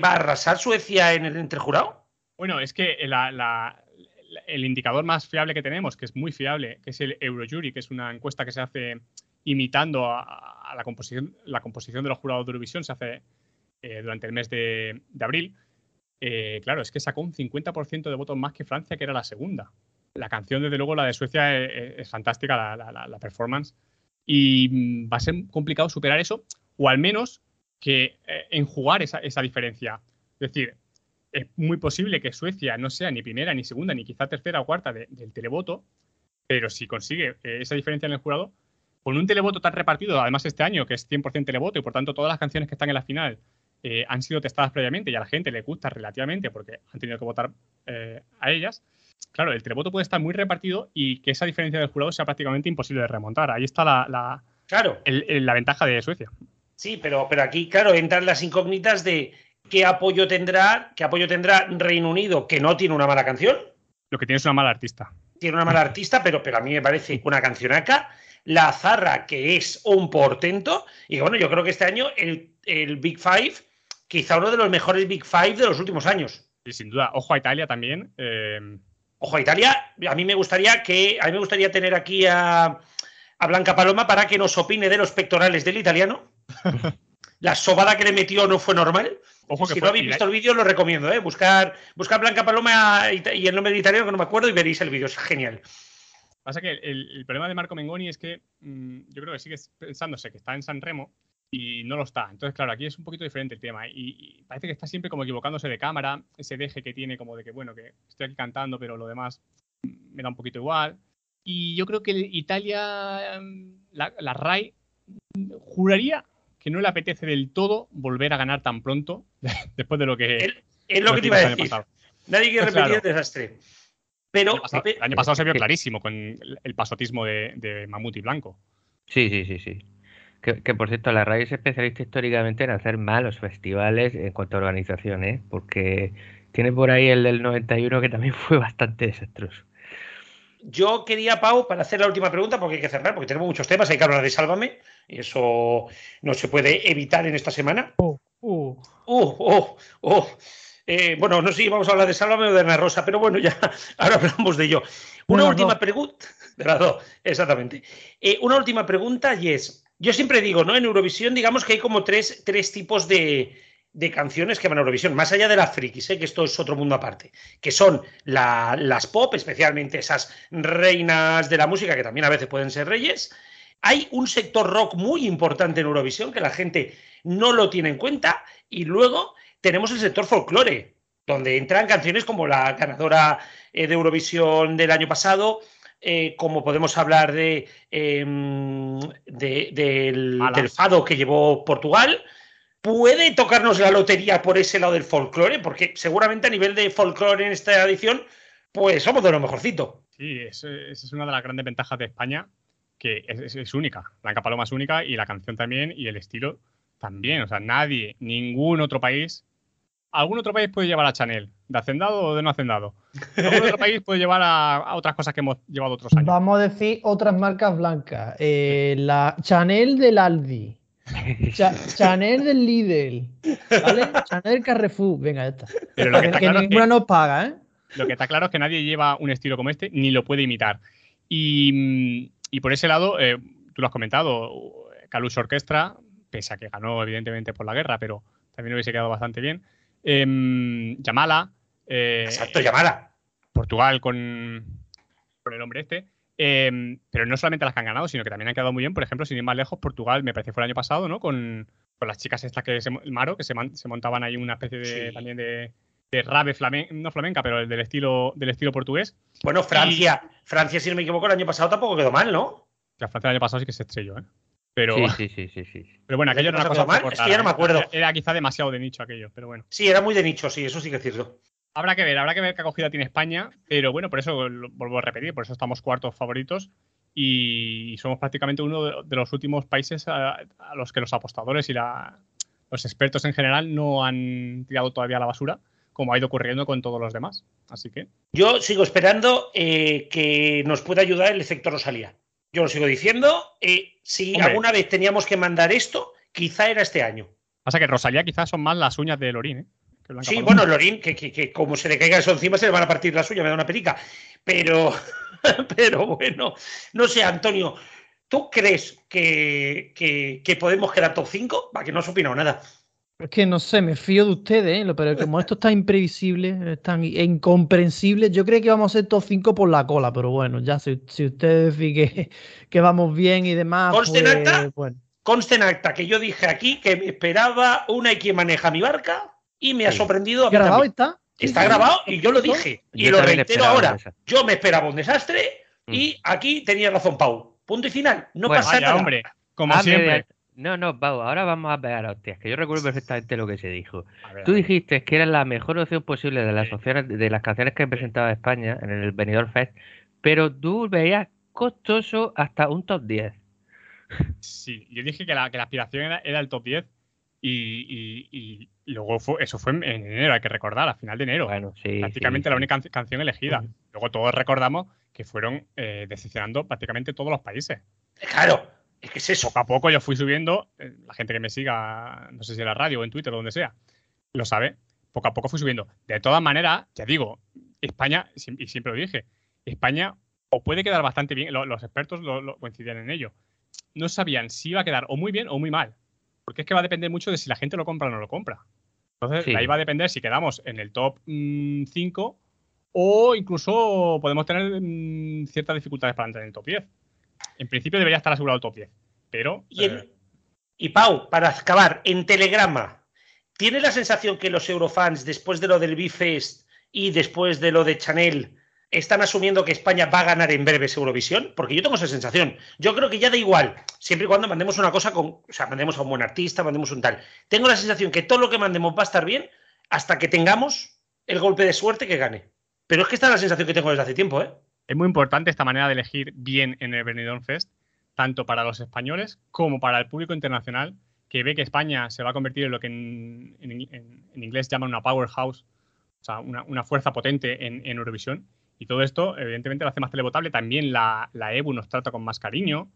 Speaker 3: va a arrasar Suecia en el, entre jurado?
Speaker 7: Bueno, es que la, el indicador más fiable que tenemos, que es muy fiable, que es el Eurojury, que es una encuesta que se hace imitando a, la, composición, la composición de los jurados de Eurovisión, se hace eh, durante el mes de, abril. Eh, claro, es que sacó un 50% de votos más que Francia, que era la segunda. La canción, desde luego, la de Suecia eh, es, fantástica, la, performance. Y mm, va a ser complicado superar eso, o al menos que enjugar esa, diferencia. Es decir, es muy posible que Suecia no sea ni primera, ni segunda, ni quizá tercera o cuarta del televoto, pero si consigue eh, esa diferencia en el jurado, con un televoto tan repartido, además este año, que es 100% televoto, y por tanto todas las canciones que están en la final eh, han sido testadas previamente y a la gente le gusta relativamente porque han tenido que votar eh, a ellas, claro, el televoto puede estar muy repartido y que esa diferencia del jurado sea prácticamente imposible de remontar. Ahí está la, la,
Speaker 3: Claro.
Speaker 7: el- el- la ventaja de Suecia.
Speaker 3: Sí, pero, pero aquí, claro, entran las incógnitas de qué apoyo tendrá, qué apoyo tendrá Reino Unido, que no tiene una mala canción,
Speaker 7: Lo que tiene es una mala artista.
Speaker 3: tiene una mala artista, pero, pero a mí me parece una canción acá. La Zarra, que es un portento. Y bueno, yo creo que este año el, el Big Five, quizá uno de los mejores Big Five de los últimos años.
Speaker 7: Y sin duda, ojo a Italia también. eh,
Speaker 3: Ojo, a Italia, a mí me gustaría que a mí me gustaría tener aquí a, a Blanca Paloma para que nos opine de los pectorales del italiano. La sobada que le metió no fue normal.
Speaker 7: ojo
Speaker 3: Si no habéis visto el vídeo, lo recomiendo, ¿eh? Buscar, buscar Blanca Paloma y el nombre de italiano, que no me acuerdo, y veréis el vídeo. Es genial.
Speaker 7: Pasa que el, el problema de Marco Mengoni es que mm, yo creo que sigue pensándose que está en San Remo y no lo está. Entonces, claro, aquí es un poquito diferente el tema. Y, y parece que está siempre como equivocándose de cámara, ese deje que tiene como de que, bueno, que estoy aquí cantando, pero lo demás me da un poquito igual. Y yo creo que Italia, mm, la, la RAI, juraría que no le apetece del todo volver a ganar tan pronto después de lo que...
Speaker 3: El- Es lo que te iba a
Speaker 7: el
Speaker 3: decir. Nadie quiere
Speaker 7: Claro.
Speaker 3: repetir el desastre.
Speaker 7: El
Speaker 3: Pero,
Speaker 7: año pasado, el año pasado se vio clarísimo con el, el pasotismo de, de Mamut y Blanco.
Speaker 8: Sí, sí, sí, sí. Que, que, por cierto, la RAI es especialista históricamente en hacer malos festivales en cuanto a organización, ¿eh? Porque tiene por ahí el del 91 que también fue bastante desastroso.
Speaker 3: yo quería, Pau, para hacer la última pregunta, porque hay que cerrar, porque tenemos muchos temas, hay que hablar de Sálvame, y eso no se puede evitar en esta semana.
Speaker 2: Uh,
Speaker 3: Uh, oh, oh. Eh, bueno, no sé si vamos a hablar de Sálvame o de Ana Rosa, pero bueno, ya ahora hablamos de ello. Una última pregunta. De las dos, exactamente. Eh, una última pregunta y es, yo siempre digo, ¿no? En Eurovisión, digamos que hay como tres, tres tipos de, de canciones que van a Eurovisión, más allá de las frikis, ¿eh? que esto es otro mundo aparte, que son la- las pop, especialmente esas reinas de la música, que también a veces pueden ser reyes. Hay un sector rock muy importante en Eurovisión que la gente no lo tiene en cuenta. Y luego tenemos el sector folclore, donde entran canciones como la ganadora eh, de Eurovisión del año pasado, eh, como podemos hablar de, de- del, fado que llevó Portugal. Puede tocarnos la lotería por ese lado del folclore, porque seguramente a nivel de folclore en esta edición, pues somos de lo mejorcito.
Speaker 7: Sí, es- esa es una de las grandes ventajas de España, que es, es- es única. Blanca Paloma es única y la canción también y el estilo también. O sea, nadie, ningún otro país, algún otro país puede llevar a Chanel, de hacendado o de no hacendado. Algún otro país puede llevar a, a otras cosas que hemos llevado otros años.
Speaker 2: Vamos a decir otras marcas blancas. Eh, la Chanel del Aldi. Cha- Chanel del Lidl. ¿Vale? Chanel Carrefour. Venga, ya está.
Speaker 7: Pero lo que
Speaker 2: Que,
Speaker 7: está
Speaker 2: que
Speaker 7: claro es que-
Speaker 2: ninguna nos paga, ¿eh?
Speaker 7: Lo que está claro es que nadie lleva un estilo como este ni lo puede imitar. Y, y por ese lado, eh, tú lo has comentado, Calus Orquestra, pese a que ganó evidentemente por la guerra, pero también hubiese quedado bastante bien. Em, Yamala, eh,
Speaker 3: Exacto, llamada.
Speaker 7: Portugal con, con el hombre este. Em, pero no solamente las que han ganado, sino que también han quedado muy bien. Por ejemplo, sin ir más lejos, Portugal, me parece fue el año pasado, ¿no? Con, con las chicas estas que se, el Maro, que se, man- se montaban ahí una especie de
Speaker 3: Sí.
Speaker 7: también de, de rave flamenca, no flamenca, pero del estilo, del estilo portugués.
Speaker 3: Bueno, Francia, Francia, si no me equivoco, el año pasado tampoco quedó mal, ¿no?
Speaker 7: La Francia el año pasado sí que se estrelló, ¿eh? Pero,
Speaker 8: Sí, sí, sí, sí, sí.
Speaker 7: pero bueno,
Speaker 3: ¿El
Speaker 7: aquello
Speaker 3: año
Speaker 7: era cosa
Speaker 3: mal? Es que ya no me
Speaker 7: ¿eh?
Speaker 3: acuerdo.
Speaker 7: Era, era quizá demasiado de nicho aquello, pero bueno.
Speaker 3: Sí, era muy de nicho, sí, eso sí que es cierto.
Speaker 7: Habrá que ver, habrá que ver qué acogida tiene España, pero bueno, por eso lo vuelvo a repetir, por eso estamos cuartos favoritos y somos prácticamente uno de, de los últimos países a, a los que los apostadores y la- los expertos en general no han tirado todavía a la basura, como ha ido ocurriendo con todos los demás. Así que
Speaker 3: Yo sigo esperando eh, que nos pueda ayudar el efecto Rosalía. Yo lo sigo diciendo. eh, si
Speaker 7: Hombre.
Speaker 3: alguna vez teníamos que mandar esto, quizá era este año.
Speaker 7: pasa que Rosalía quizás son más las uñas de Lorín, ¿eh? que
Speaker 3: Sí, bueno, Lorín, que, que- que como se le caiga eso encima, se le van a partir la suya, me da una perica. Pero, pero bueno, no sé, Antonio, ¿tú crees que, que- que podemos quedar top 5? Va, que no has opinado nada.
Speaker 2: Es que no sé, me fío de ustedes, ¿eh? Pero como esto está imprevisible, es tan i- incomprensible, yo creo que vamos a ser top 5 por la cola, pero bueno, ya si, si ustedes que, que vamos bien y demás,
Speaker 3: ¿Conste en acta?
Speaker 2: pues, bueno.
Speaker 3: Conste en acta que yo dije aquí que me esperaba una y quien maneja mi barca y me ha sorprendido. a mí
Speaker 2: ¿Grabado
Speaker 3: también.
Speaker 2: está?
Speaker 3: Está
Speaker 2: sí,
Speaker 3: grabado
Speaker 2: sí.
Speaker 3: y yo lo dije. Y lo reitero ahora. Yo me esperaba un desastre y aquí tenía razón Pau. Punto y final. No
Speaker 8: Bueno,
Speaker 3: pasa
Speaker 7: Vaya,
Speaker 3: nada.
Speaker 7: hombre, como siempre.
Speaker 8: No, no, Pau, ahora vamos a pegar a hostias, que yo recuerdo perfectamente lo que se dijo.
Speaker 7: Ver,
Speaker 8: Tú dijiste que era la mejor opción posible de las opciones, de las canciones que presentaba España en el Benidorm Fest, pero tú veías costoso hasta un top 10.
Speaker 7: Sí, yo dije que la, que la aspiración era, era el top 10 y, y- y luego fue, eso fue en, en enero, hay que recordar, a final de enero.
Speaker 8: Bueno, sí.
Speaker 7: prácticamente
Speaker 8: sí,
Speaker 7: la única canc- canción elegida. Luego todos recordamos que fueron eh, decepcionando prácticamente todos los países.
Speaker 3: Claro, es que es eso.
Speaker 7: Poco a poco yo fui subiendo, eh, la gente que me siga, no sé si en la radio o en Twitter o donde sea, lo sabe, poco a poco fui subiendo. De todas maneras, ya digo, España, y siempre lo dije, España o puede quedar bastante bien, lo- los expertos lo, lo coincidían en ello, no sabían si iba a quedar o muy bien o muy mal, porque es que va a depender mucho de si la gente lo compra o no lo compra. Entonces,
Speaker 8: Sí.
Speaker 7: ahí va a depender si quedamos en el top 5 o incluso podemos tener mm, ciertas dificultades para entrar en el top 10. En principio debería estar asegurado el top 10, pero...
Speaker 3: Y,
Speaker 7: eh,
Speaker 3: y Pau, para acabar, en Telegrama, ¿tiene la sensación que los eurofans, después de lo del Bifest y después de lo de Chanel, están asumiendo que España va a ganar en breves Eurovisión? Porque yo tengo esa sensación. Yo creo que ya da igual, siempre y cuando mandemos una cosa con. O sea, mandemos a un buen artista, mandemos un tal. Tengo la sensación que todo lo que mandemos va a estar bien hasta que tengamos el golpe de suerte que gane. Pero es que esta es la sensación que tengo desde hace tiempo, ¿eh?
Speaker 7: Es muy importante esta manera de elegir bien en el Benidorm Fest, tanto para los españoles como para el público internacional, que ve que España se va a convertir en lo que en, en- inglés llaman una powerhouse, o sea, una, fuerza potente en, en Eurovisión. Y todo esto, evidentemente, lo hace más televotable. También la, EBU nos trata con más cariño.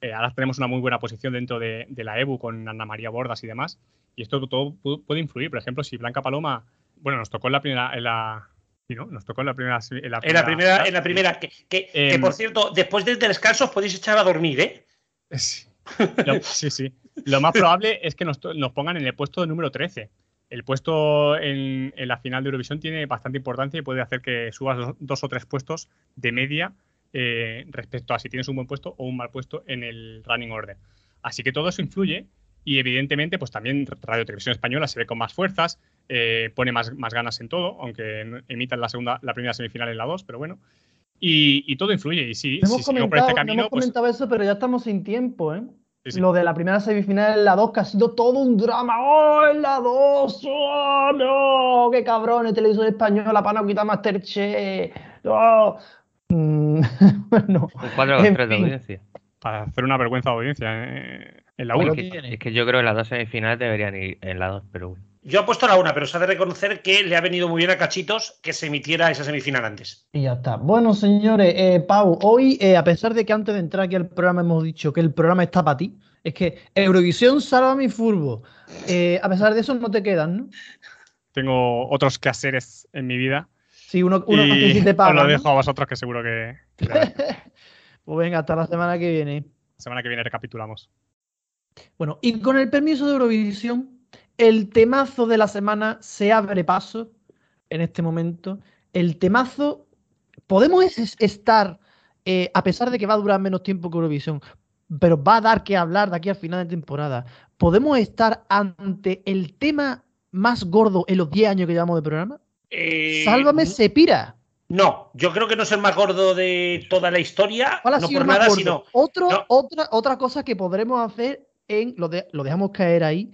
Speaker 7: Eh, ahora tenemos una muy buena posición dentro de, de la EBU con Ana María Bordas y demás. Y esto todo pu- puede influir. Por ejemplo, si Blanca Paloma, bueno, nos tocó en la primera, en la, sí, ¿no? Nos tocó en la primera, en la
Speaker 3: En la primera, en la primera que, que- que,
Speaker 7: Em,
Speaker 3: por cierto, después del descanso os podéis echar a dormir, ¿eh?
Speaker 7: Sí. Lo- sí, sí. Lo más probable es que nos, pongan en el puesto número 13. El puesto en, en la final de Eurovisión tiene bastante importancia y puede hacer que subas dos, dos o tres puestos de media eh, respecto a si tienes un buen puesto o un mal puesto en el running order. Así que todo eso influye y evidentemente pues también Radio Televisión Española se ve con más fuerzas, eh, pone más, más ganas en todo, aunque emitan la segunda, la primera semifinal en la 2, pero bueno. Y, y todo influye y sí,
Speaker 2: No
Speaker 7: si
Speaker 2: hemos,
Speaker 7: seguimos por
Speaker 2: comentado,
Speaker 7: este
Speaker 2: no
Speaker 7: camino,
Speaker 2: hemos
Speaker 7: pues
Speaker 2: comentado eso, pero ya estamos sin tiempo, ¿eh?
Speaker 7: sí, sí.
Speaker 2: Lo de la primera semifinal en la 2, que ha sido todo un drama. ¡Oh, en la 2! ¡Oh, no! ¡Qué cabrón! El televisor español, la pana quita Masterchef. ¡Oh! Mm, bueno,
Speaker 8: Un 4
Speaker 2: En
Speaker 8: 3 de audiencia.
Speaker 7: para hacer una vergüenza de audiencia eh, en la
Speaker 2: Bueno,
Speaker 7: 1.
Speaker 8: Es que, es que yo creo que las dos semifinales deberían ir en la 2, pero bueno.
Speaker 3: Yo apuesto a la una, pero se ha de reconocer que le ha venido muy bien a Cachitos que se emitiera esa semifinal antes.
Speaker 2: y ya está. Bueno, señores, eh, Pau, hoy, eh, a pesar de que antes de entrar aquí al programa hemos dicho que el programa está para ti, es que Eurovisión, salva mi furbo. Eh, a pesar de eso, no te quedan, ¿no?
Speaker 7: Tengo otros quehaceres en mi vida
Speaker 2: Sí, uno, uno que
Speaker 7: y
Speaker 2: sí te
Speaker 7: os
Speaker 2: paga.
Speaker 7: lo
Speaker 2: ¿no?
Speaker 7: dejo a vosotros que seguro que, que la
Speaker 2: Pues venga, hasta la semana que viene.
Speaker 7: semana que viene recapitulamos.
Speaker 2: Bueno, y con el permiso de Eurovisión, el temazo de la semana se abre paso en este momento. El temazo, podemos es- estar, eh, a pesar de que va a durar menos tiempo que Eurovisión, pero va a dar que hablar de aquí al final de temporada, podemos estar ante el tema más gordo en los 10 años que llevamos de programa.
Speaker 3: Eh,
Speaker 2: Sálvame, se pira.
Speaker 3: No, yo creo que no es el más gordo de toda la historia.
Speaker 2: ¿Cuál ha
Speaker 3: no por nada,
Speaker 2: gordo?
Speaker 3: sino.
Speaker 2: Otro,
Speaker 3: no.
Speaker 2: otra, otra cosa que podremos hacer en, lo, de- lo dejamos caer ahí,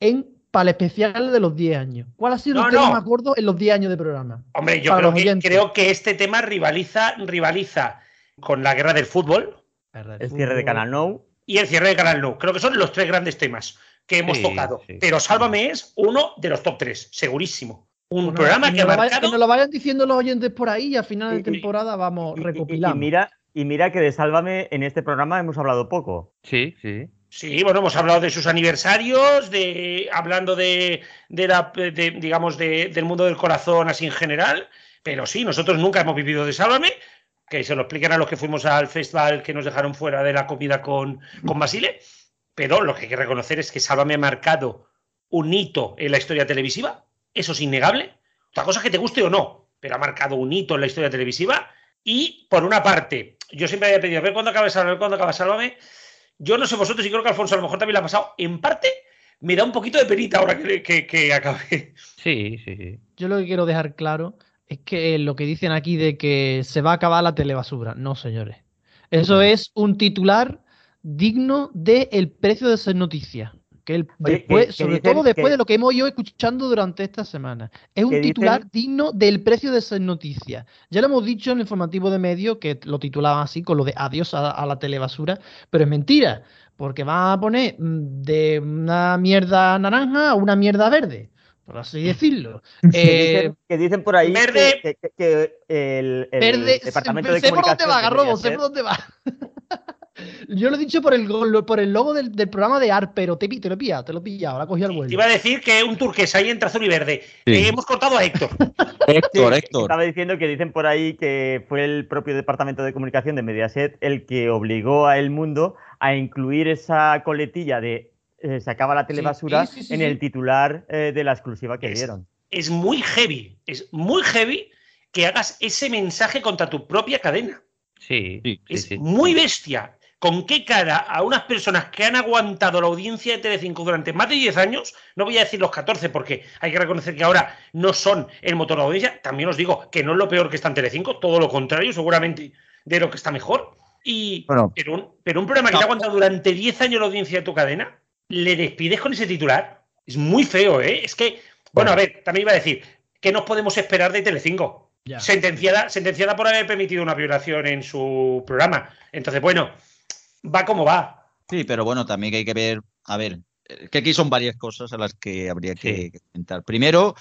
Speaker 2: en para el especial de los 10 años. ¿Cuál ha sido
Speaker 3: No,
Speaker 2: el tema
Speaker 3: no.
Speaker 2: más gordo en los 10 años de programa?
Speaker 3: Hombre, yo creo que, creo que este tema rivaliza, rivaliza con la guerra del fútbol
Speaker 5: El cierre de Canal Nou.
Speaker 3: y el cierre de Canal No. Creo que son los tres grandes temas que hemos
Speaker 8: Sí,
Speaker 3: tocado.
Speaker 8: sí.
Speaker 3: Pero Sálvame es uno de los top tres, segurísimo. Un
Speaker 2: Bueno,
Speaker 3: programa
Speaker 2: que
Speaker 3: que ha marcado.
Speaker 2: que nos lo vayan diciendo los oyentes por ahí y a final de temporada vamos
Speaker 5: Y- y- y-
Speaker 2: recopilando.
Speaker 5: Y, mira, y mira que de Sálvame en este programa hemos hablado poco.
Speaker 8: Sí, sí.
Speaker 3: Sí, bueno, hemos hablado de sus aniversarios, de hablando de, de la, de, digamos, de- del mundo del corazón así en general, pero sí, nosotros nunca hemos vivido de Sálvame, que se lo expliquen a los que fuimos al festival que nos dejaron fuera de la comida con, con Basile, pero lo que hay que reconocer es que Sálvame ha marcado un hito en la historia televisiva, eso es innegable, otra cosa que te guste o no, pero ha marcado un hito en la historia televisiva y, por una parte, yo siempre había pedido, a ver cuándo acaba Sálvame, cuándo acaba Sálvame, yo no sé vosotros y creo que Alfonso a lo mejor también le ha pasado. En parte, me da un poquito de penita ahora que, que, que acabe.
Speaker 8: Sí, sí, sí.
Speaker 2: Yo lo que quiero dejar claro es que lo que dicen aquí de que se va a acabar la telebasura. No, señores. Eso es un titular digno del precio de ser noticia. Que el,
Speaker 5: Oye,
Speaker 2: después,
Speaker 5: que-
Speaker 2: sobre todo después
Speaker 5: que-
Speaker 2: de lo que hemos ido escuchando durante esta semana. Es un titular
Speaker 5: dicen-
Speaker 2: digno del precio de ser noticia. Ya lo hemos dicho en el informativo de medio, que lo titulaban así, con lo de adiós a, a la telebasura, pero es mentira, porque van a poner mm, de una mierda naranja a una mierda verde, por así decirlo.
Speaker 5: Que
Speaker 2: Eh,
Speaker 5: dicen, que dicen por ahí
Speaker 3: Verde.
Speaker 5: que, que- que el, el
Speaker 2: Verde,
Speaker 5: departamento
Speaker 2: sé,
Speaker 5: de
Speaker 2: sé por dónde
Speaker 5: comunicación
Speaker 2: va, Garrobo, sé por dónde va. Yo lo he dicho por el, por el logo del, del programa de AR, pero te, te lo he pillado, te lo he pillado, ahora cogí al
Speaker 3: Te
Speaker 2: vuelo.
Speaker 3: iba a decir que es un turquesa ahí entre azul y verde.
Speaker 4: Sí.
Speaker 3: Eh, hemos cortado a Héctor.
Speaker 4: Héctor,
Speaker 5: Sí,
Speaker 4: Héctor.
Speaker 5: Estaba diciendo que dicen por ahí que fue el propio departamento de comunicación de Mediaset el que obligó a El Mundo a incluir esa coletilla de eh, se acaba la telebasura
Speaker 2: sí, sí,
Speaker 5: en
Speaker 2: sí.
Speaker 5: el titular eh, de la exclusiva que
Speaker 3: Es-
Speaker 5: dieron.
Speaker 3: Es muy heavy. Es muy heavy que hagas ese mensaje contra tu propia cadena.
Speaker 8: Sí,
Speaker 4: Sí,
Speaker 8: sí,
Speaker 3: Es
Speaker 8: sí.
Speaker 3: muy bestia. ¿Con qué cara a unas personas que han aguantado la audiencia de Telecinco durante más de 10 años? No voy a decir los 14 porque hay que reconocer que ahora no son el motor de audiencia. También os digo que no es lo peor que está en Telecinco, todo lo contrario, seguramente de lo que está mejor. Y,
Speaker 4: Bueno.
Speaker 3: pero, un, pero un programa que te ha aguantado durante 10 años la audiencia de tu cadena, le despides con ese titular. Es muy feo, ¿eh? Es que, bueno, a ver, también iba a decir, ¿qué nos podemos esperar de Telecinco?
Speaker 2: Ya.
Speaker 3: sentenciada, sentenciada por haber permitido una violación en su programa. Entonces, bueno, va como va.
Speaker 4: Sí, pero bueno, también hay que ver, a ver, que aquí son varias cosas a las que habría que,
Speaker 8: Sí.
Speaker 4: comentar. Primero,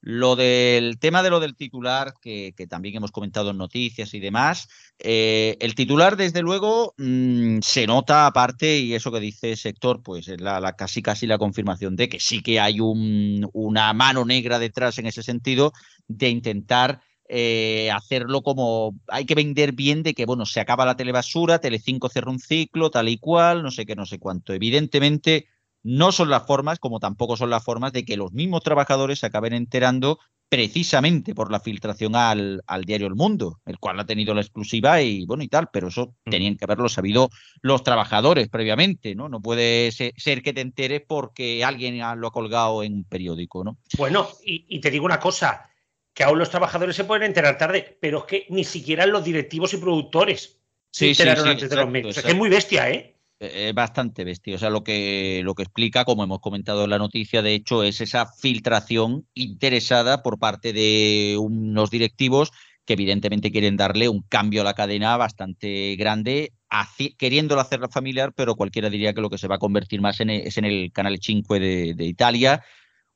Speaker 4: lo del tema de lo del titular, que, que también hemos comentado en noticias y demás. eh, el titular, desde luego, mm, se nota aparte, y eso que dice sector, pues es la, la- casi casi la confirmación de que sí que hay un- una mano negra detrás en ese sentido, de intentar eh, hacerlo como hay que vender bien de que, bueno, se acaba la telebasura, Telecinco cerró un ciclo, tal y cual, no sé qué, no sé cuánto. Evidentemente, no son las formas, como tampoco son las formas de que los mismos trabajadores se acaben enterando precisamente por la filtración al, al diario El Mundo, el cual ha tenido la exclusiva y bueno y tal, pero eso
Speaker 8: Mm.
Speaker 4: tenían que haberlo sabido los trabajadores previamente, ¿no? No puede se- ser que te enteres porque alguien lo ha colgado en un periódico, ¿no?
Speaker 3: Bueno, y, y te digo una cosa, que aún los trabajadores se pueden enterar tarde, pero es que ni siquiera los directivos y productores se
Speaker 4: Sí,
Speaker 3: enteraron
Speaker 4: sí,
Speaker 3: antes de los medios. Es que es
Speaker 4: exacto.
Speaker 3: muy bestia, ¿eh?
Speaker 4: Eh, Es bastante bestia. O sea, lo que, lo que explica, como hemos comentado en la noticia, de hecho, es esa filtración interesada por parte de unos directivos que evidentemente quieren darle un cambio a la cadena bastante grande, queriéndolo hacerla familiar, pero cualquiera diría que lo que se va a convertir más en e- es en el Canale 5 de, de Italia.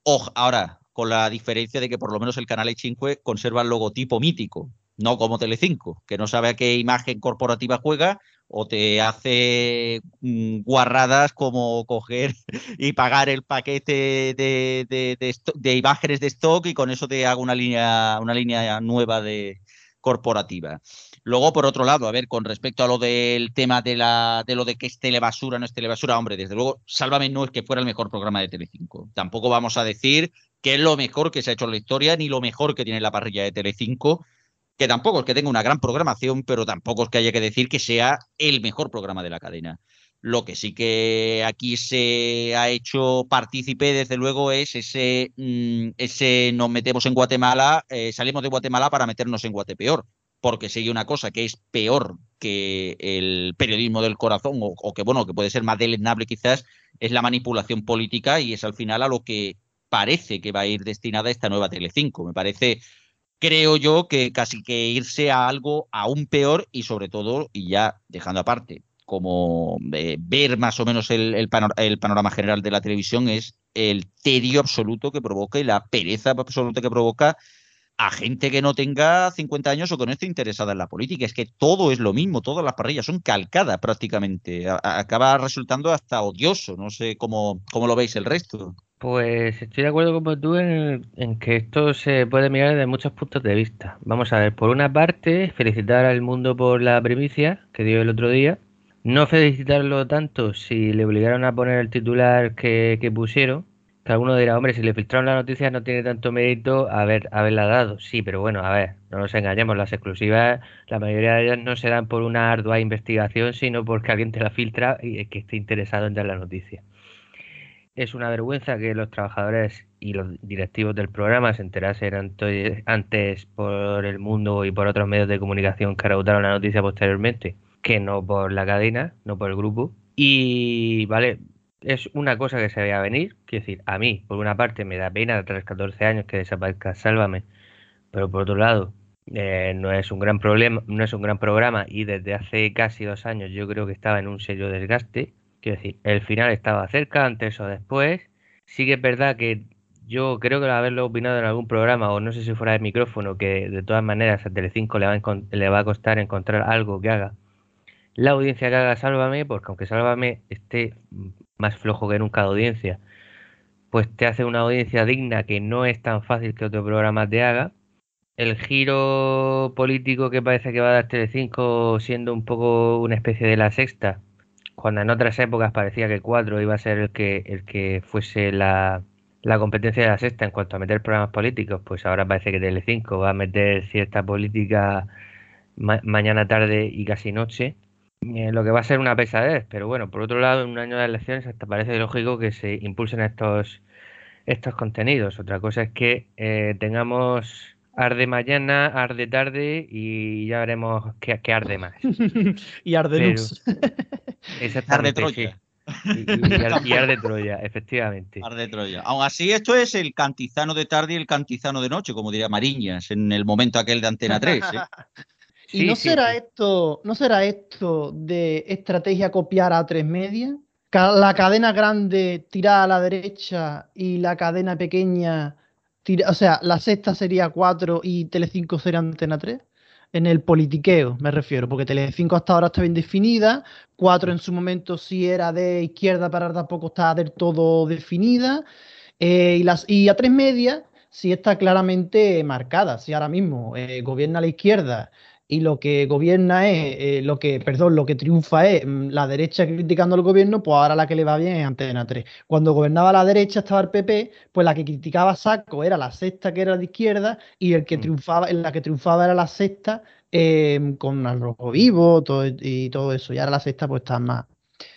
Speaker 4: Oj- ahora, con la diferencia de que por lo menos el Canale 5 conserva el logotipo mítico, no como Telecinco, que no sabe a qué imagen corporativa juega o te hace mm, guarradas como coger y pagar el paquete de, de, de imágenes de stock y con eso te hago una línea, una línea nueva de corporativa. Luego, por otro lado, a ver, con respecto a lo del tema de, la, de lo de que es telebasura, no es telebasura, hombre, desde luego, Sálvame no es que fuera el mejor programa de Telecinco. Tampoco vamos a decir que es lo mejor que se ha hecho en la historia, ni lo mejor que tiene la parrilla de Telecinco, que tampoco es que tenga una gran programación, pero tampoco es que haya que decir que sea el mejor programa de la cadena. Lo que sí que aquí se ha hecho partícipe, desde luego, es ese, mm, ese nos metemos en Guatemala, eh, salimos de Guatemala para meternos en Guatepeor. Porque si hay una cosa que es peor que el periodismo del corazón, o, o que bueno, que puede ser más deleznable quizás, es la manipulación política y es al final a lo que parece que va a ir destinada esta nueva Telecinco. Me parece creo yo que casi que irse a algo aún peor y sobre todo, y ya dejando aparte, como eh, ver más o menos el, el, panor el, panorama general de la televisión es el tedio absoluto que provoca y la pereza absoluta que provoca a gente que no tenga 50 años o que no esté interesada en la política. Es que todo es lo mismo, todas las parrillas son calcadas prácticamente. A acaba resultando hasta odioso. No sé cómo, cómo lo veis el resto.
Speaker 8: Pues estoy de acuerdo con tú en, en, que esto se puede mirar desde muchos puntos de vista. Vamos a ver, por una parte, felicitar al mundo por la primicia que dio el otro día. No felicitarlo tanto si le obligaron a poner el titular que, pusieron. Que alguno dirá, hombre, si le filtraron la noticia no tiene tanto mérito haber, haberla dado. Sí, pero bueno, a ver, no nos engañemos, las exclusivas, la mayoría de ellas no se dan por una ardua investigación, sino porque alguien te la filtra y que esté interesado en dar la noticia. Es una vergüenza que los trabajadores y los directivos del programa se enterasen antes por el mundo y por otros medios de comunicación que rebotaron la noticia posteriormente. que no por la cadena, no por el grupo. Y, vale, es una cosa que se veía venir. Quiero decir, a mí, por una parte, me da pena tras 14 años que desaparezca Sálvame, pero por otro lado, eh, no es un gran problema, no es un gran programa y desde hace casi dos años yo creo que estaba en un serio desgaste. Quiero decir, el final estaba cerca, antes o después. Sí que es verdad que yo creo que haberlo opinado en algún programa, o no sé si fuera de micrófono, que de todas maneras a Telecinco le va a, le va a costar encontrar algo que haga la audiencia que haga Sálvame, porque aunque Sálvame esté más flojo que nunca de audiencia, pues te hace una audiencia digna que no es tan fácil que otro programa te haga. El giro político que parece que va a dar Telecinco siendo un poco una especie de la sexta, cuando en otras épocas parecía que cuatro iba a ser el que, el que fuese la, la competencia de la sexta en cuanto a meter programas políticos, pues ahora parece que Telecinco va a meter cierta política mañana, tarde y casi noche, eh, lo que va a ser una pesadez. Pero bueno, por otro lado, en un año de elecciones hasta parece lógico que se impulsen estos, estos contenidos. Otra cosa es que eh, tengamos arde mañana, arde tarde y ya veremos qué, arde más.
Speaker 2: y arde luz.
Speaker 4: Arde Troya.
Speaker 8: Y, Arde Troya, efectivamente.
Speaker 4: Arde Troya. Aún así, esto es el cantizano de tarde y el cantizano de noche, como diría Mariñas, en el momento aquel de Antena 3. ¿eh?
Speaker 2: ¿Y no será esto, no será esto de estrategia copiar a tres media? La cadena grande tira a la derecha y la cadena pequeña o sea, la sexta sería 4 y Telecinco sería Antena 3 en el politiqueo, me refiero, porque Telecinco hasta ahora está bien definida, 4 en su momento sí era de izquierda, pero tampoco está del todo definida, eh, y, las, y a tres media sí está claramente marcada, si ahora mismo eh, gobierna la izquierda y lo que gobierna es, eh, lo que, perdón, lo que triunfa es mm, la derecha criticando al gobierno, pues ahora la que le va bien es Antena 3. Cuando gobernaba la derecha estaba el PP, pues la que criticaba Saco era la sexta que era de izquierda y el que mm. triunfaba, la que triunfaba era la sexta em, con al rojo vivo todo, y todo eso. Y ahora la sexta pues está más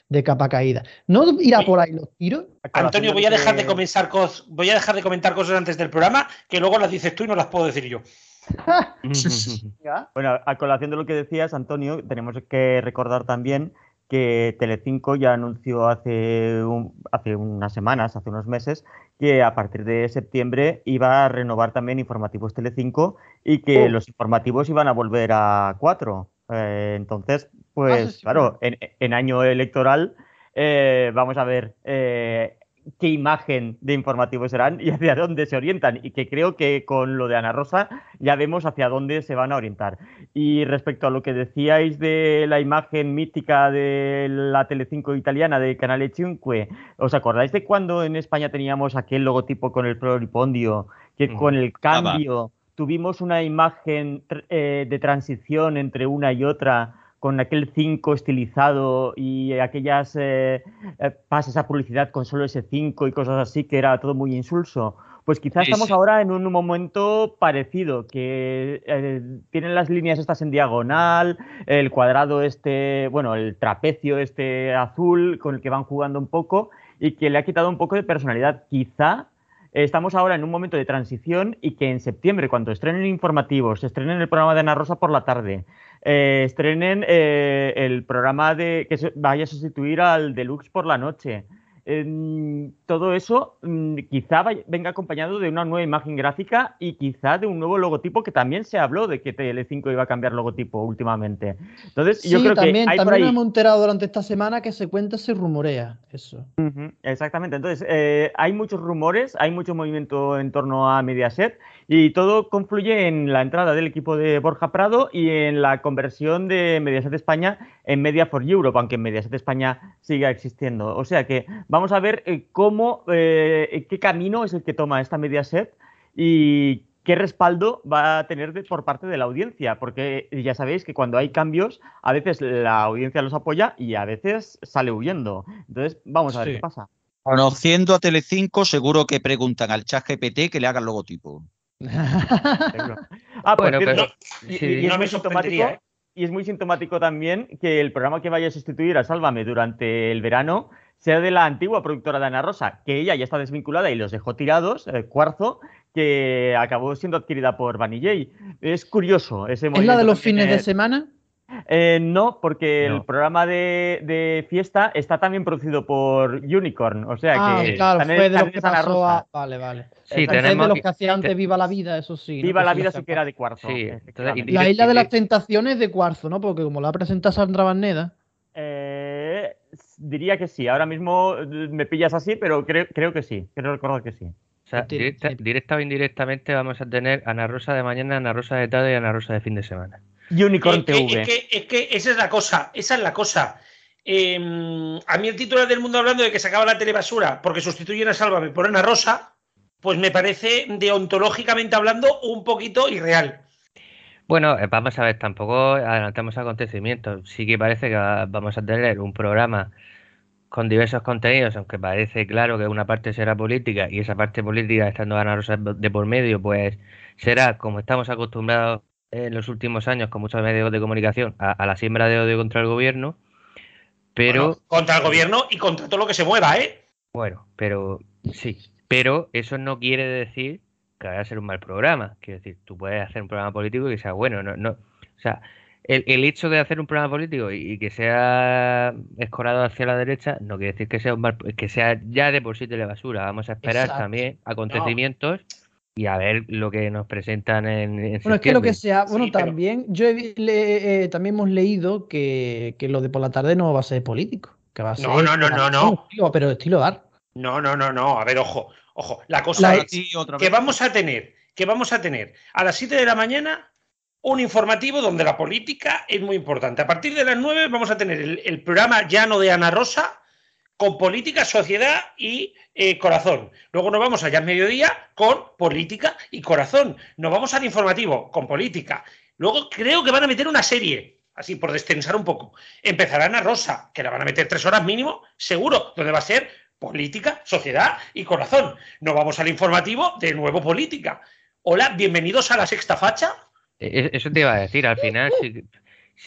Speaker 2: de capa caída. ¿No irá por ahí los tiros?
Speaker 3: Antonio, voy a dejar de comenzar cosas, voy a dejar de comentar cosas antes del programa que luego las dices tú y no las puedo decir yo.
Speaker 5: bueno, a colación de lo que decías, Antonio, tenemos que recordar también que Telecinco ya anunció hace, hace unas semanas, hace unos meses, que a partir de septiembre iba a renovar también informativos Telecinco y que oh. los informativos iban a volver a cuatro. Eh, entonces, pues ah, claro, en, año electoral eh, vamos a ver eh, qué imagen de informativos serán y hacia dónde se orientan. Y que creo que con lo de Ana Rosa ya vemos hacia dónde se van a orientar. Y respecto a lo que decíais de la imagen mítica de la Telecinco italiana de Canale 5, ¿os acordáis de cuando en España teníamos aquel logotipo con el floripondio, que con el cambio tuvimos una imagen eh, de transición entre una y otra? Con aquel 5 estilizado y aquellas eh, eh, pases a publicidad con solo ese 5 y cosas así, que era todo muy insulso. Pues quizás estamos ahora en un momento parecido, que eh, tienen las líneas estas en diagonal, el cuadrado este, bueno, el trapecio este azul con el que van jugando un poco y que le ha quitado un poco de personalidad. Quizá estamos ahora en un momento de transición y que en septiembre, cuando estrenen informativos, estrenen el programa de Ana Rosa por la tarde, eh, estrenen eh, el programa de que vaya a sustituir al Deluxe por la noche todo eso mm, quizá venga acompañado de una nueva imagen gráfica y quizá de un nuevo logotipo que también se habló de que TL5 iba a cambiar logotipo últimamente. Entonces, yo creo
Speaker 2: también,
Speaker 5: que hay
Speaker 2: también hemos enterado durante esta semana que se cuenta, se rumorea eso.
Speaker 5: exactamente. Entonces, eh, hay muchos rumores, hay mucho movimiento en torno a Mediaset y todo confluye en la entrada del equipo de Borja Prado y en la conversión de Mediaset España en Media for Europe, aunque Mediaset España siga existiendo. O sea que vamos a ver eh, cómo, eh, qué camino es el que toma esta Mediaset y qué respaldo va a tener por parte de la audiencia, porque ya sabéis que cuando hay cambios, a veces la audiencia los apoya y a veces sale huyendo. Entonces, vamos a ver qué pasa.
Speaker 4: Conociendo a Telecinco, seguro que preguntan al chat GPT que le haga el logotipo.
Speaker 5: Ah, bueno, pero, y, no me sintomático, ¿eh? y es muy sintomático también que el programa que vaya a sustituir a Sálvame durante el verano sea de la antigua productora de Ana Rosa, que ella ya está desvinculada y los dejó tirados, eh, Cuarzo, que acabó siendo adquirida por Vanillay. Es curioso ese
Speaker 2: ¿Es la de los fines de semana?
Speaker 5: Eh, no, porque
Speaker 8: No.
Speaker 5: el programa de, de fiesta está también producido por Unicorn. O sea
Speaker 2: Ah,
Speaker 5: que
Speaker 2: claro,
Speaker 5: también-
Speaker 2: fue de los que
Speaker 5: es Ana
Speaker 2: pasó a...
Speaker 5: Rosa.
Speaker 2: Vale, vale.
Speaker 8: Sí, tenemos
Speaker 2: de los
Speaker 8: que-
Speaker 2: hacía antes
Speaker 8: te-
Speaker 2: Viva la Vida, eso sí.
Speaker 5: Viva la vida sí que era de cuarzo.
Speaker 8: Sí, entonces,
Speaker 2: La isla de las tentaciones de cuarzo, ¿no? Porque como la presenta Sandra Barneda.
Speaker 5: Eh, diría que sí. Ahora mismo eh, me pillas así, pero creo, creo que sí. Quiero recordar que sí.
Speaker 8: O sea, directa o indirectamente vamos a tener Ana Rosa de mañana, Ana Rosa de tarde y Ana Rosa de fin de semana.
Speaker 5: Unicorn
Speaker 3: Es que,
Speaker 5: TV.
Speaker 3: es, que, es que esa es la cosa, esa es la cosa. Eh, a mí el titular del mundo hablando de que se acaba la telebasura porque sustituyen a Sálvame por Ana Rosa, pues me parece deontológicamente hablando un poquito irreal.
Speaker 8: Bueno, eh, vamos a ver, tampoco adelantamos acontecimientos. Sí que parece que va- vamos a tener un programa con diversos contenidos, aunque parece claro que una parte será política y esa parte política, estando Ana Rosa de por medio, pues será, como estamos acostumbrados en los últimos años con muchos medios de comunicación, a, a la siembra de odio contra el gobierno. Pero,
Speaker 3: Bueno, contra el gobierno y contra todo lo que se mueva, ¿eh?
Speaker 8: bueno, pero sí, pero eso no quiere decir que vaya a ser un mal programa. Quiero decir, tú puedes hacer un programa político y que sea bueno, no, no, o sea, el, el hecho de hacer un programa político y, y que sea escorado hacia la derecha no quiere decir que sea un mal, que sea ya de por sí telebasura. Vamos a esperar
Speaker 2: Exacto.
Speaker 8: también acontecimientos y a ver lo que nos presentan en, en
Speaker 2: Bueno, es que lo que sea, bueno,
Speaker 3: Sí, pero-
Speaker 2: también, yo he le- eh, también hemos leído que, que lo de por la tarde no va a ser político, que va a ser
Speaker 3: No, no, no, no, no.
Speaker 2: estilo- pero estilo dar.
Speaker 3: No, no, no, no. A ver, ojo, ojo. La cosa
Speaker 2: La-
Speaker 3: es
Speaker 4: Sí, otra
Speaker 3: que vamos a tener, que vamos a tener a las 7 de la mañana un informativo donde la política es muy importante. A partir de las 9 vamos a tener el, el programa llano de Ana Rosa con política, sociedad y eh, corazón. Luego nos vamos allá al mediodía con política y corazón. Nos vamos al informativo con política. Luego creo que van a meter una serie, así por destensar un poco. Empezará Ana Rosa, que la van a meter tres horas mínimo, seguro, donde va a ser política, sociedad y corazón. Nos vamos al informativo, de nuevo política. Hola, bienvenidos a la sexta facha.
Speaker 8: E- Eso te iba a decir, al final sí,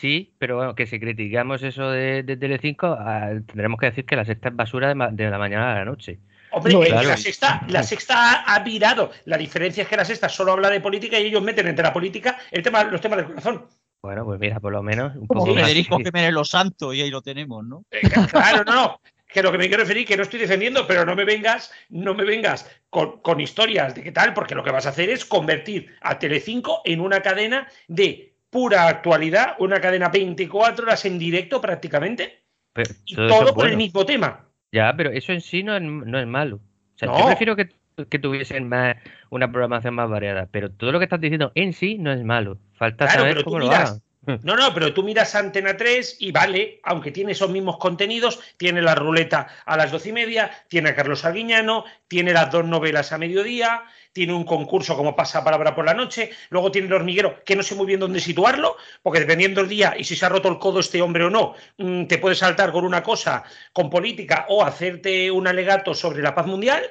Speaker 8: sí, pero bueno, que si criticamos eso de, de Telecinco, ah, tendremos que decir que la sexta es basura de, ma- de la mañana a la noche.
Speaker 3: Hombre,
Speaker 2: No,
Speaker 8: claro.
Speaker 3: la sexta, la sexta ha, ha virado. La diferencia es que la sexta solo habla de política y ellos meten entre la política el tema, los temas del corazón.
Speaker 8: Bueno, pues mira, por lo menos un poco.
Speaker 4: Federico Jiménez Los Santos y ahí lo tenemos, ¿no?
Speaker 3: Eh, Claro, no, no. Que lo que me quiero referir, que no estoy defendiendo, pero no me vengas, no me vengas con, con historias de qué tal, porque lo que vas a hacer es convertir a Telecinco en una cadena de pura actualidad, una cadena 24 horas en directo prácticamente,
Speaker 8: Pero
Speaker 3: y
Speaker 8: todo
Speaker 3: todo, por el mismo tema.
Speaker 8: Ya, pero eso en sí no es, no es malo. O sea, yo prefiero que, que tuviesen más, una programación más variada, pero todo lo que estás diciendo en sí no es malo. Falta
Speaker 3: Claro,
Speaker 8: saber cómo lo hagan.
Speaker 3: No, no, pero tú miras Antena 3 y vale, aunque tiene esos mismos contenidos, tiene la ruleta a las doce y media, tiene a Carlos Arguiñano, tiene las dos novelas a mediodía, tiene un concurso como pasa palabra por la noche, luego tiene el hormiguero, que no sé muy bien dónde situarlo, porque dependiendo del día y si se ha roto el codo este hombre o no, mm, te puedes saltar con una cosa, con política, o hacerte un alegato sobre la paz mundial.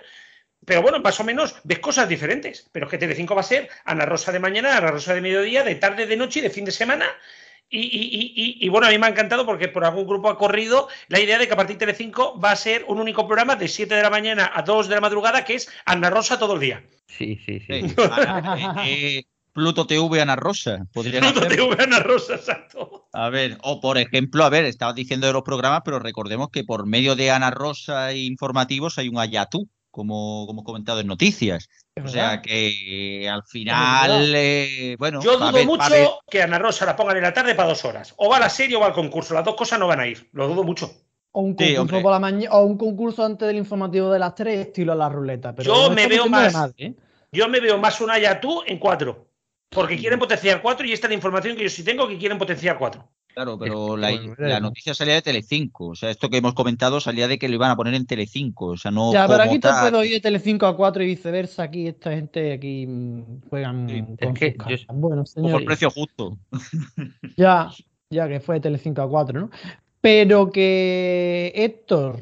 Speaker 3: Pero bueno, más o menos ves cosas diferentes. Pero es que Telecinco va a ser Ana Rosa de mañana, Ana Rosa de mediodía, de tarde, de noche y de fin de semana. Y, y- y- y- y bueno, a mí me ha encantado porque por algún grupo ha corrido la idea de que a partir de Telecinco va a ser un único programa de 7 de la mañana a 2 de la madrugada, que es Ana Rosa todo el día.
Speaker 8: Sí, sí, sí.
Speaker 4: Sí. Ana- eh, eh, Pluto TV Ana Rosa. Podrían
Speaker 3: Pluto. TV Ana Rosa, exacto.
Speaker 4: A ver, o por ejemplo, a ver, estabas diciendo de los programas, pero recordemos que por medio de Ana Rosa e informativos hay un Ayatú, como, como hemos comentado en noticias. O sea que al final, eh, bueno,
Speaker 3: Yo dudo mucho que Ana Rosa la pongan en la tarde para dos horas. O va a la serie o va al concurso. Las dos cosas no van a ir. Lo dudo mucho.
Speaker 2: O un concurso por la mañana, o un concurso antes del informativo de las 3, estilo a la ruleta. Pero
Speaker 3: Yo
Speaker 2: no
Speaker 3: me veo más-
Speaker 2: nadie, ¿eh?
Speaker 3: Yo me veo más un Ayatú en cuatro. Porque quieren potenciar cuatro y esta es la información que yo sí tengo que quieren potenciar cuatro.
Speaker 4: Claro, pero la, noticia salía de Telecinco. O sea, esto que hemos comentado salía de que lo iban a poner en Telecinco. O sea, no
Speaker 2: Ya, pero aquí te puedo ir de Telecinco a 4 y viceversa. Aquí esta gente aquí mm, juegan
Speaker 4: Sí,
Speaker 2: con
Speaker 8: es que
Speaker 2: sus
Speaker 8: yo-.
Speaker 2: Bueno,
Speaker 4: por precio justo.
Speaker 2: ya, ya que fue de Telecinco a 4, ¿no? Pero que, Héctor,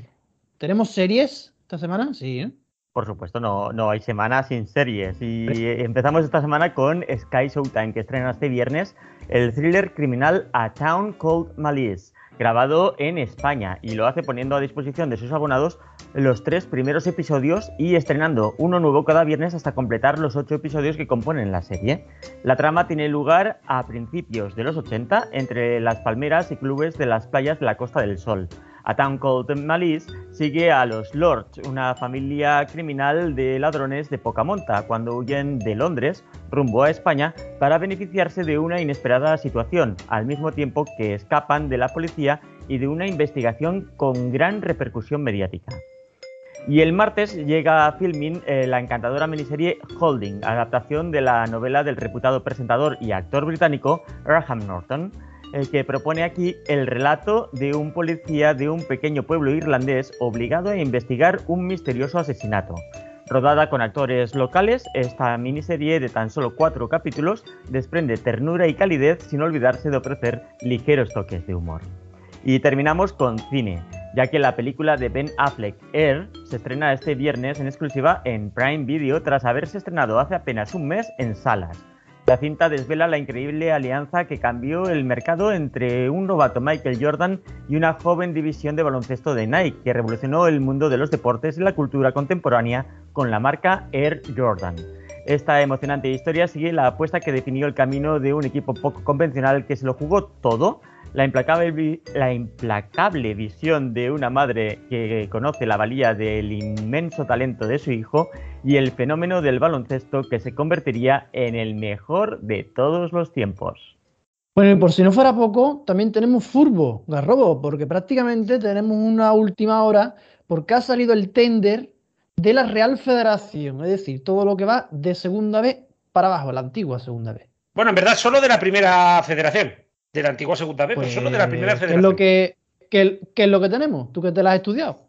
Speaker 2: ¿tenemos series esta semana? Sí, ¿eh?
Speaker 5: Por supuesto, no, no hay semana sin series. Y empezamos esta semana con Sky Showtime, que estrena este viernes el thriller criminal A Town Called Malice. grabado en España, y lo hace poniendo a disposición de sus abonados los tres primeros episodios y estrenando uno nuevo cada viernes hasta completar los ocho episodios que componen la serie. La trama tiene lugar a principios de los 80 entre las palmeras y clubes de las playas de la Costa del Sol. A Town Called Malice sigue a los Lords, una familia criminal de ladrones de poca monta, cuando huyen de Londres rumbo a España para beneficiarse de una inesperada situación, al mismo tiempo que escapan de la policía y de una investigación con gran repercusión mediática. Y el martes llega a filming eh, la encantadora miniserie Holding, adaptación de la novela del reputado presentador y actor británico Graham Norton, el que propone aquí el relato de un policía de un pequeño pueblo irlandés obligado a investigar un misterioso asesinato. Rodada con actores locales, esta miniserie de tan solo cuatro capítulos desprende ternura y calidez sin olvidarse de ofrecer ligeros toques de humor. Y terminamos con cine, ya que la película de Ben Affleck, Air, se estrena este viernes en exclusiva en Prime Video tras haberse estrenado hace apenas un mes en salas. La cinta desvela la increíble alianza que cambió el mercado entre un novato Michael Jordan y una joven división de baloncesto de Nike, que revolucionó el mundo de los deportes y la cultura contemporánea con la marca Air Jordan. Esta emocionante historia sigue la apuesta que definió el camino de un equipo poco convencional que se lo jugó todo la implacable, la implacable visión de una madre que conoce la valía del inmenso talento de su hijo y el fenómeno del baloncesto que se convertiría en el mejor de todos los tiempos.
Speaker 2: Bueno, y por si no fuera poco, también tenemos furbo, garrobo, porque prácticamente tenemos una última hora porque ha salido el tender de la Real Federación, es decir, todo lo que va de segunda vez para abajo, la antigua segunda vez.
Speaker 3: Bueno, en verdad, solo de la primera federación de la antigua segunda vez, pues, solo de la primera
Speaker 2: federación. ¿qué es, lo que, es lo que tenemos? ¿Tú que te la has estudiado?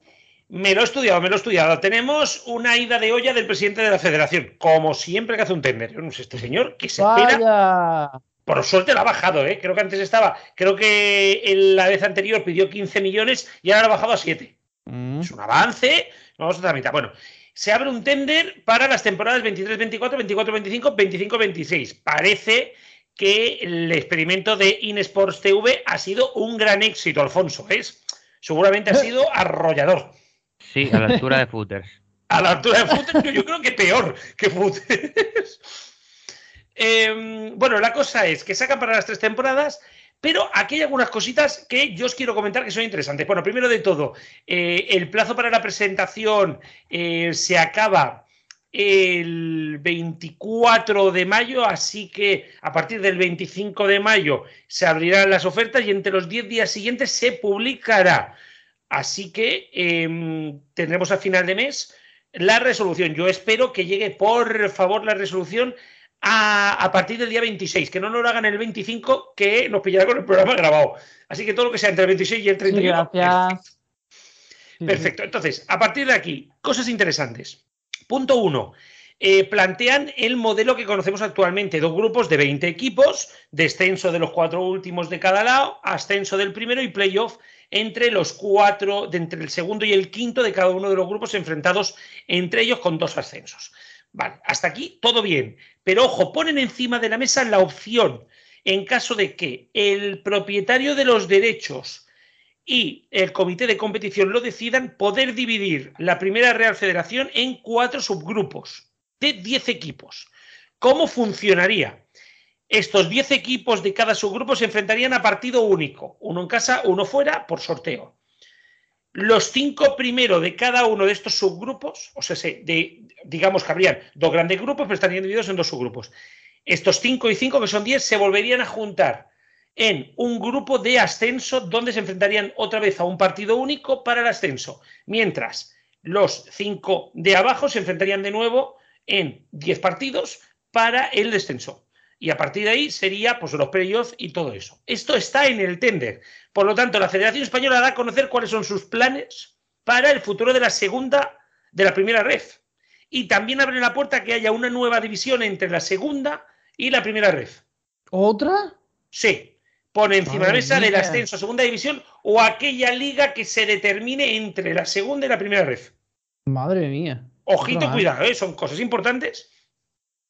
Speaker 3: Me lo he estudiado, me lo he estudiado. Tenemos una ida de olla del presidente de la federación, como siempre que hace un tender. Sé, este señor que se espera. Por suerte la ha bajado, ¿eh? Creo que antes estaba, creo que en la vez anterior pidió 15 millones y ahora lo ha bajado a 7. Mm. Es un avance. Vamos a la mitad. Bueno, se abre un tender para las temporadas 23-24, 24-25, 25-26. Parece que el experimento de InSports TV ha sido un gran éxito, Alfonso. ¿es? Seguramente ha sido arrollador.
Speaker 8: Sí, a la altura de Footers.
Speaker 3: a la altura de Footers, yo, creo que peor que Footers. Em, bueno, la cosa es que sacan para las tres temporadas, pero aquí hay algunas cositas que yo os quiero comentar que son interesantes. Bueno, primero de todo, eh, el plazo para la presentación eh, se acaba el 24 de mayo, así que a partir del 25 de mayo se abrirán las ofertas y entre los 10 días siguientes se publicará. Así que em, tendremos a final de mes la resolución. Yo espero que llegue, por favor, la resolución a, partir del día 26, que no nos lo hagan el 25, que nos pillará con el programa grabado. Así que todo lo que sea entre el 26 y el 31.
Speaker 2: gracias.
Speaker 3: Perfecto. Entonces, a partir de aquí, cosas interesantes. Punto uno. Eh, plantean el modelo que conocemos actualmente, dos grupos de 20 equipos, descenso de los cuatro últimos de cada lado, ascenso del primero y playoff entre los cuatro, de entre el segundo y el quinto de cada uno de los grupos enfrentados entre ellos con dos ascensos. Vale, hasta aquí todo bien, pero ojo, ponen encima de la mesa la opción en caso de que el propietario de los derechos y el comité de competición lo decidan, poder dividir la primera Real Federación en cuatro subgrupos de 10 equipos. ¿Cómo funcionaría? Estos 10 equipos de cada subgrupo se enfrentarían a partido único, uno en casa, uno fuera, por sorteo. Los cinco primeros de cada uno de estos subgrupos, o sea, de, digamos que habrían dos grandes grupos, pero estarían divididos en dos subgrupos. Estos cinco y cinco, que son 10, se volverían a juntar en un grupo de ascenso donde se enfrentarían otra vez a un partido único para el ascenso, mientras los cinco de abajo se enfrentarían de nuevo en diez partidos para el descenso. Y a partir de ahí sería pues los playoffs y todo eso. Esto está en el tender. Por lo tanto, la Federación Española da a conocer cuáles son sus planes para el futuro de la segunda, de la primera ref. Y también abre la puerta a que haya una nueva división entre la segunda y la primera ref.
Speaker 2: ¿Otra?
Speaker 3: Sí, pone encima de la mesa del ascenso a segunda división o aquella liga que se determine entre la segunda y la primera red.
Speaker 2: Madre mía.
Speaker 3: Ojito, cuidado, ¿eh? son cosas importantes.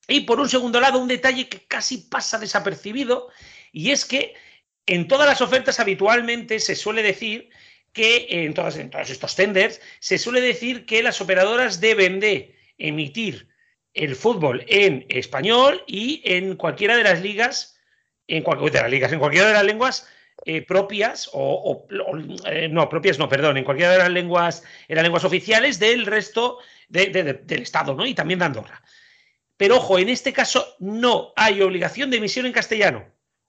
Speaker 3: Y por un segundo lado, un detalle que casi pasa desapercibido, y es que En todas las ofertas habitualmente se suele decir que, en, todas, en todos estos tenders, se suele decir que las operadoras deben de emitir el fútbol en español y en cualquiera de las ligas, en cualquiera de las ligas, en de las lenguas eh, propias o, eh, no propias no perdón en cualquiera de las lenguas en las lenguas oficiales del resto del estado no y también de Andorra pero ojo en este caso no hay obligación de emisión en castellano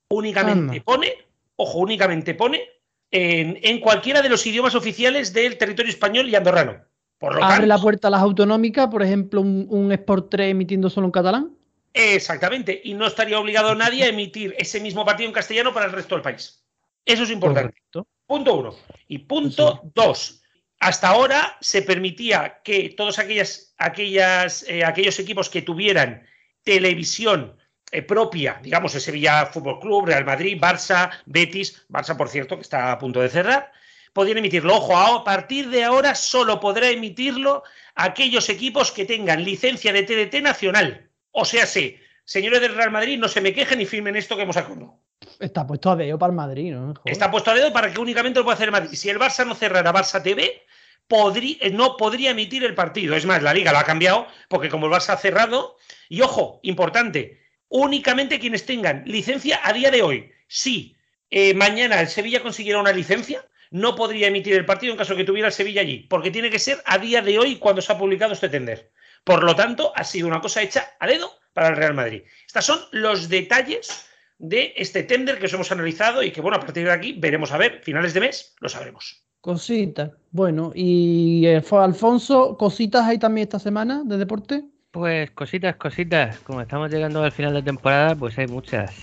Speaker 3: únicamente pone ojo únicamente pone en, en, cualquiera de los idiomas oficiales del territorio español y andorrano por lo
Speaker 2: abre la puerta a las autonómicas por ejemplo un, un Sport 3 emitiendo solo en catalán
Speaker 3: Exactamente, y no estaría obligado nadie a emitir ese mismo partido en castellano para el resto del país. Eso es importante. Punto uno. Y punto dos. Hasta ahora se permitía que todos aquellas, aquellas, eh, aquellos equipos que tuvieran televisión eh, propia, digamos el Sevilla Fútbol Club, Real Madrid, Barça, Betis, Barça por cierto que está a punto de cerrar, podían emitirlo. Ojo, a partir de ahora solo podrá emitirlo aquellos equipos que tengan licencia de TDT nacional. O sea, sí, señores del Real Madrid, no se me quejen y firmen esto que hemos acordado.
Speaker 2: Está puesto a dedo para el Madrid, ¿no?
Speaker 3: Está puesto a dedo para que únicamente lo pueda hacer el Madrid. Si el Barça no cerrara Barça TV, eh, no podría emitir el partido. Es más, la liga lo ha cambiado porque como el Barça ha cerrado, y ojo, importante, únicamente quienes tengan licencia a día de hoy. Si eh, mañana el Sevilla consiguiera una licencia, no podría emitir el partido en caso que tuviera el Sevilla allí, porque tiene que ser a día de hoy cuando se ha publicado este tender. Por lo tanto, ha sido una cosa hecha a dedo para el Real Madrid. Estos son los detalles de este tender que os hemos analizado y que, bueno, a partir de aquí veremos a ver, finales de mes, lo sabremos.
Speaker 2: Cositas. Bueno, y eh, Alfonso, ¿cositas hay también esta semana de deporte?
Speaker 8: Pues cositas, cositas. Como estamos llegando al final de temporada, pues hay muchas.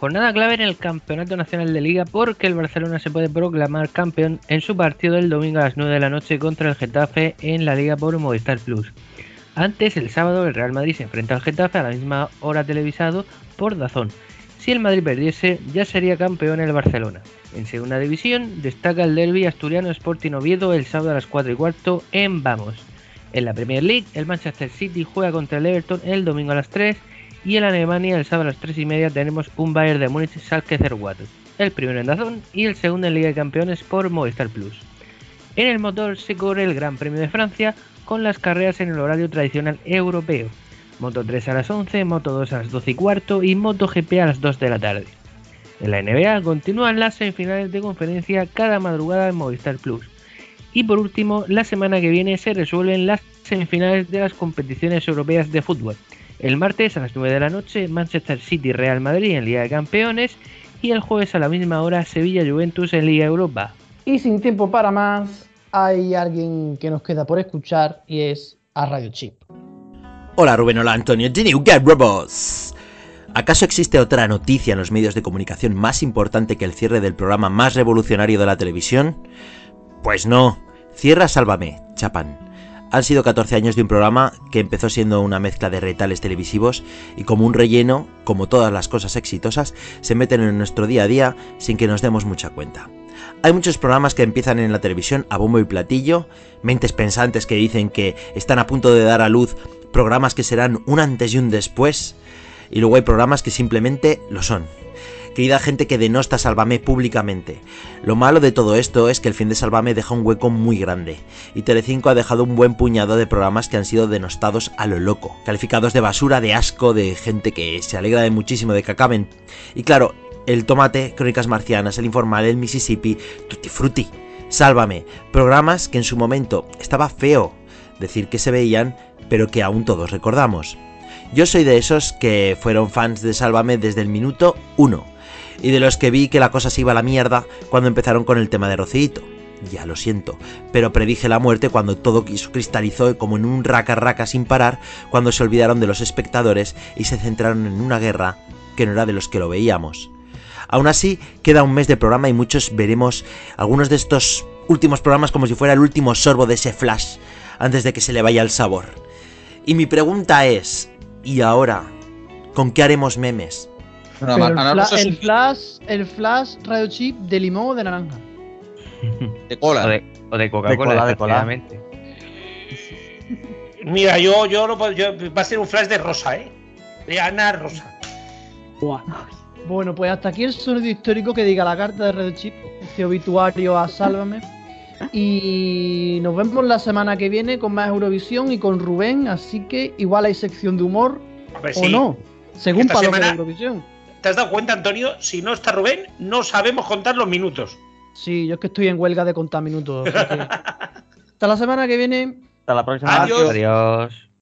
Speaker 8: Jornada clave en el Campeonato Nacional de Liga porque el Barcelona se puede proclamar campeón en su partido del domingo a las 9 de la noche contra el Getafe en la Liga por Movistar Plus. Antes, el sábado, el Real Madrid se enfrenta al Getafe a la misma hora televisado por Dazón. Si el Madrid perdiese, ya sería campeón el Barcelona. En segunda división destaca el derby asturiano Sporting Oviedo el sábado a las 4 y cuarto en Vamos. En la Premier League, el Manchester City juega contra el Everton el domingo a las 3 y en Alemania el sábado a las 3 y media tenemos un Bayern de Múnich Schalke 04. El primero en Dazón y el segundo en Liga de Campeones por Movistar Plus. En el motor se corre el Gran Premio de Francia con las carreras en el horario tradicional europeo. Moto 3 a las 11, Moto 2 a las 12 y cuarto y Moto GP a las 2 de la tarde. En la NBA continúan las semifinales de conferencia cada madrugada en Movistar Plus. Y por último, la semana que viene se resuelven las semifinales de las competiciones europeas de fútbol. El martes a las 9 de la noche, Manchester City Real Madrid en Liga de Campeones y el jueves a la misma hora, Sevilla Juventus en Liga Europa.
Speaker 2: Y sin tiempo para más, hay alguien que nos queda por escuchar y es a Radio Chip.
Speaker 9: Hola Rubén, hola Antonio, The New Get Robots. ¿Acaso existe otra noticia en los medios de comunicación más importante que el cierre del programa más revolucionario de la televisión? Pues no. Cierra Sálvame, Chapan. Han sido 14 años de un programa que empezó siendo una mezcla de retales televisivos y como un relleno, como todas las cosas exitosas, se meten en nuestro día a día sin que nos demos mucha cuenta. Hay muchos programas que empiezan en la televisión a bombo y platillo, mentes pensantes que dicen que están a punto de dar a luz programas que serán un antes y un después, y luego hay programas que simplemente lo son. Querida gente que denosta Sálvame públicamente. Lo malo de todo esto es que el fin de Sálvame deja un hueco muy grande, y Telecinco ha dejado un buen puñado de programas que han sido denostados a lo loco, calificados de basura, de asco, de gente que se alegra de muchísimo de que acaben. Y claro, el Tomate, Crónicas Marcianas, El Informal, El Mississippi, Tutti Frutti, Sálvame, programas que en su momento estaba feo decir que se veían, pero que aún todos recordamos. Yo soy de esos que fueron fans de Sálvame desde el minuto 1, y de los que vi que la cosa se iba a la mierda cuando empezaron con el tema de Rocito. Ya lo siento, pero predije la muerte cuando todo cristalizó como en un raca raca sin parar, cuando se olvidaron de los espectadores y se centraron en una guerra que no era de los que lo veíamos. Aún así, queda un mes de programa y muchos veremos algunos de estos últimos programas como si fuera el último sorbo de ese flash antes de que se le vaya el sabor. Y mi pregunta es, ¿y ahora? ¿Con qué haremos memes?
Speaker 2: el, flash, el flash radio chip de limón o de naranja.
Speaker 4: De cola.
Speaker 8: O de, Coca-Cola, de cola,
Speaker 3: Mira, yo, yo, no puedo, va a ser un flash de rosa, ¿eh? De Ana Rosa.
Speaker 2: Bueno, pues hasta aquí el sonido histórico que diga la carta de Red Chip, este obituario a Sálvame. Y nos vemos la semana que viene con más Eurovisión y con Rubén, así que igual hay sección de humor o
Speaker 3: sí.
Speaker 2: no, según
Speaker 3: Esta
Speaker 2: Paloma
Speaker 3: semana-
Speaker 2: de Eurovisión.
Speaker 3: ¿Te has dado cuenta, Antonio? Si no está Rubén, no sabemos contar los minutos.
Speaker 2: Sí, yo es que estoy en huelga de contar minutos. Hasta la semana que viene.
Speaker 5: Hasta la próxima.
Speaker 3: Adiós.
Speaker 8: Adiós.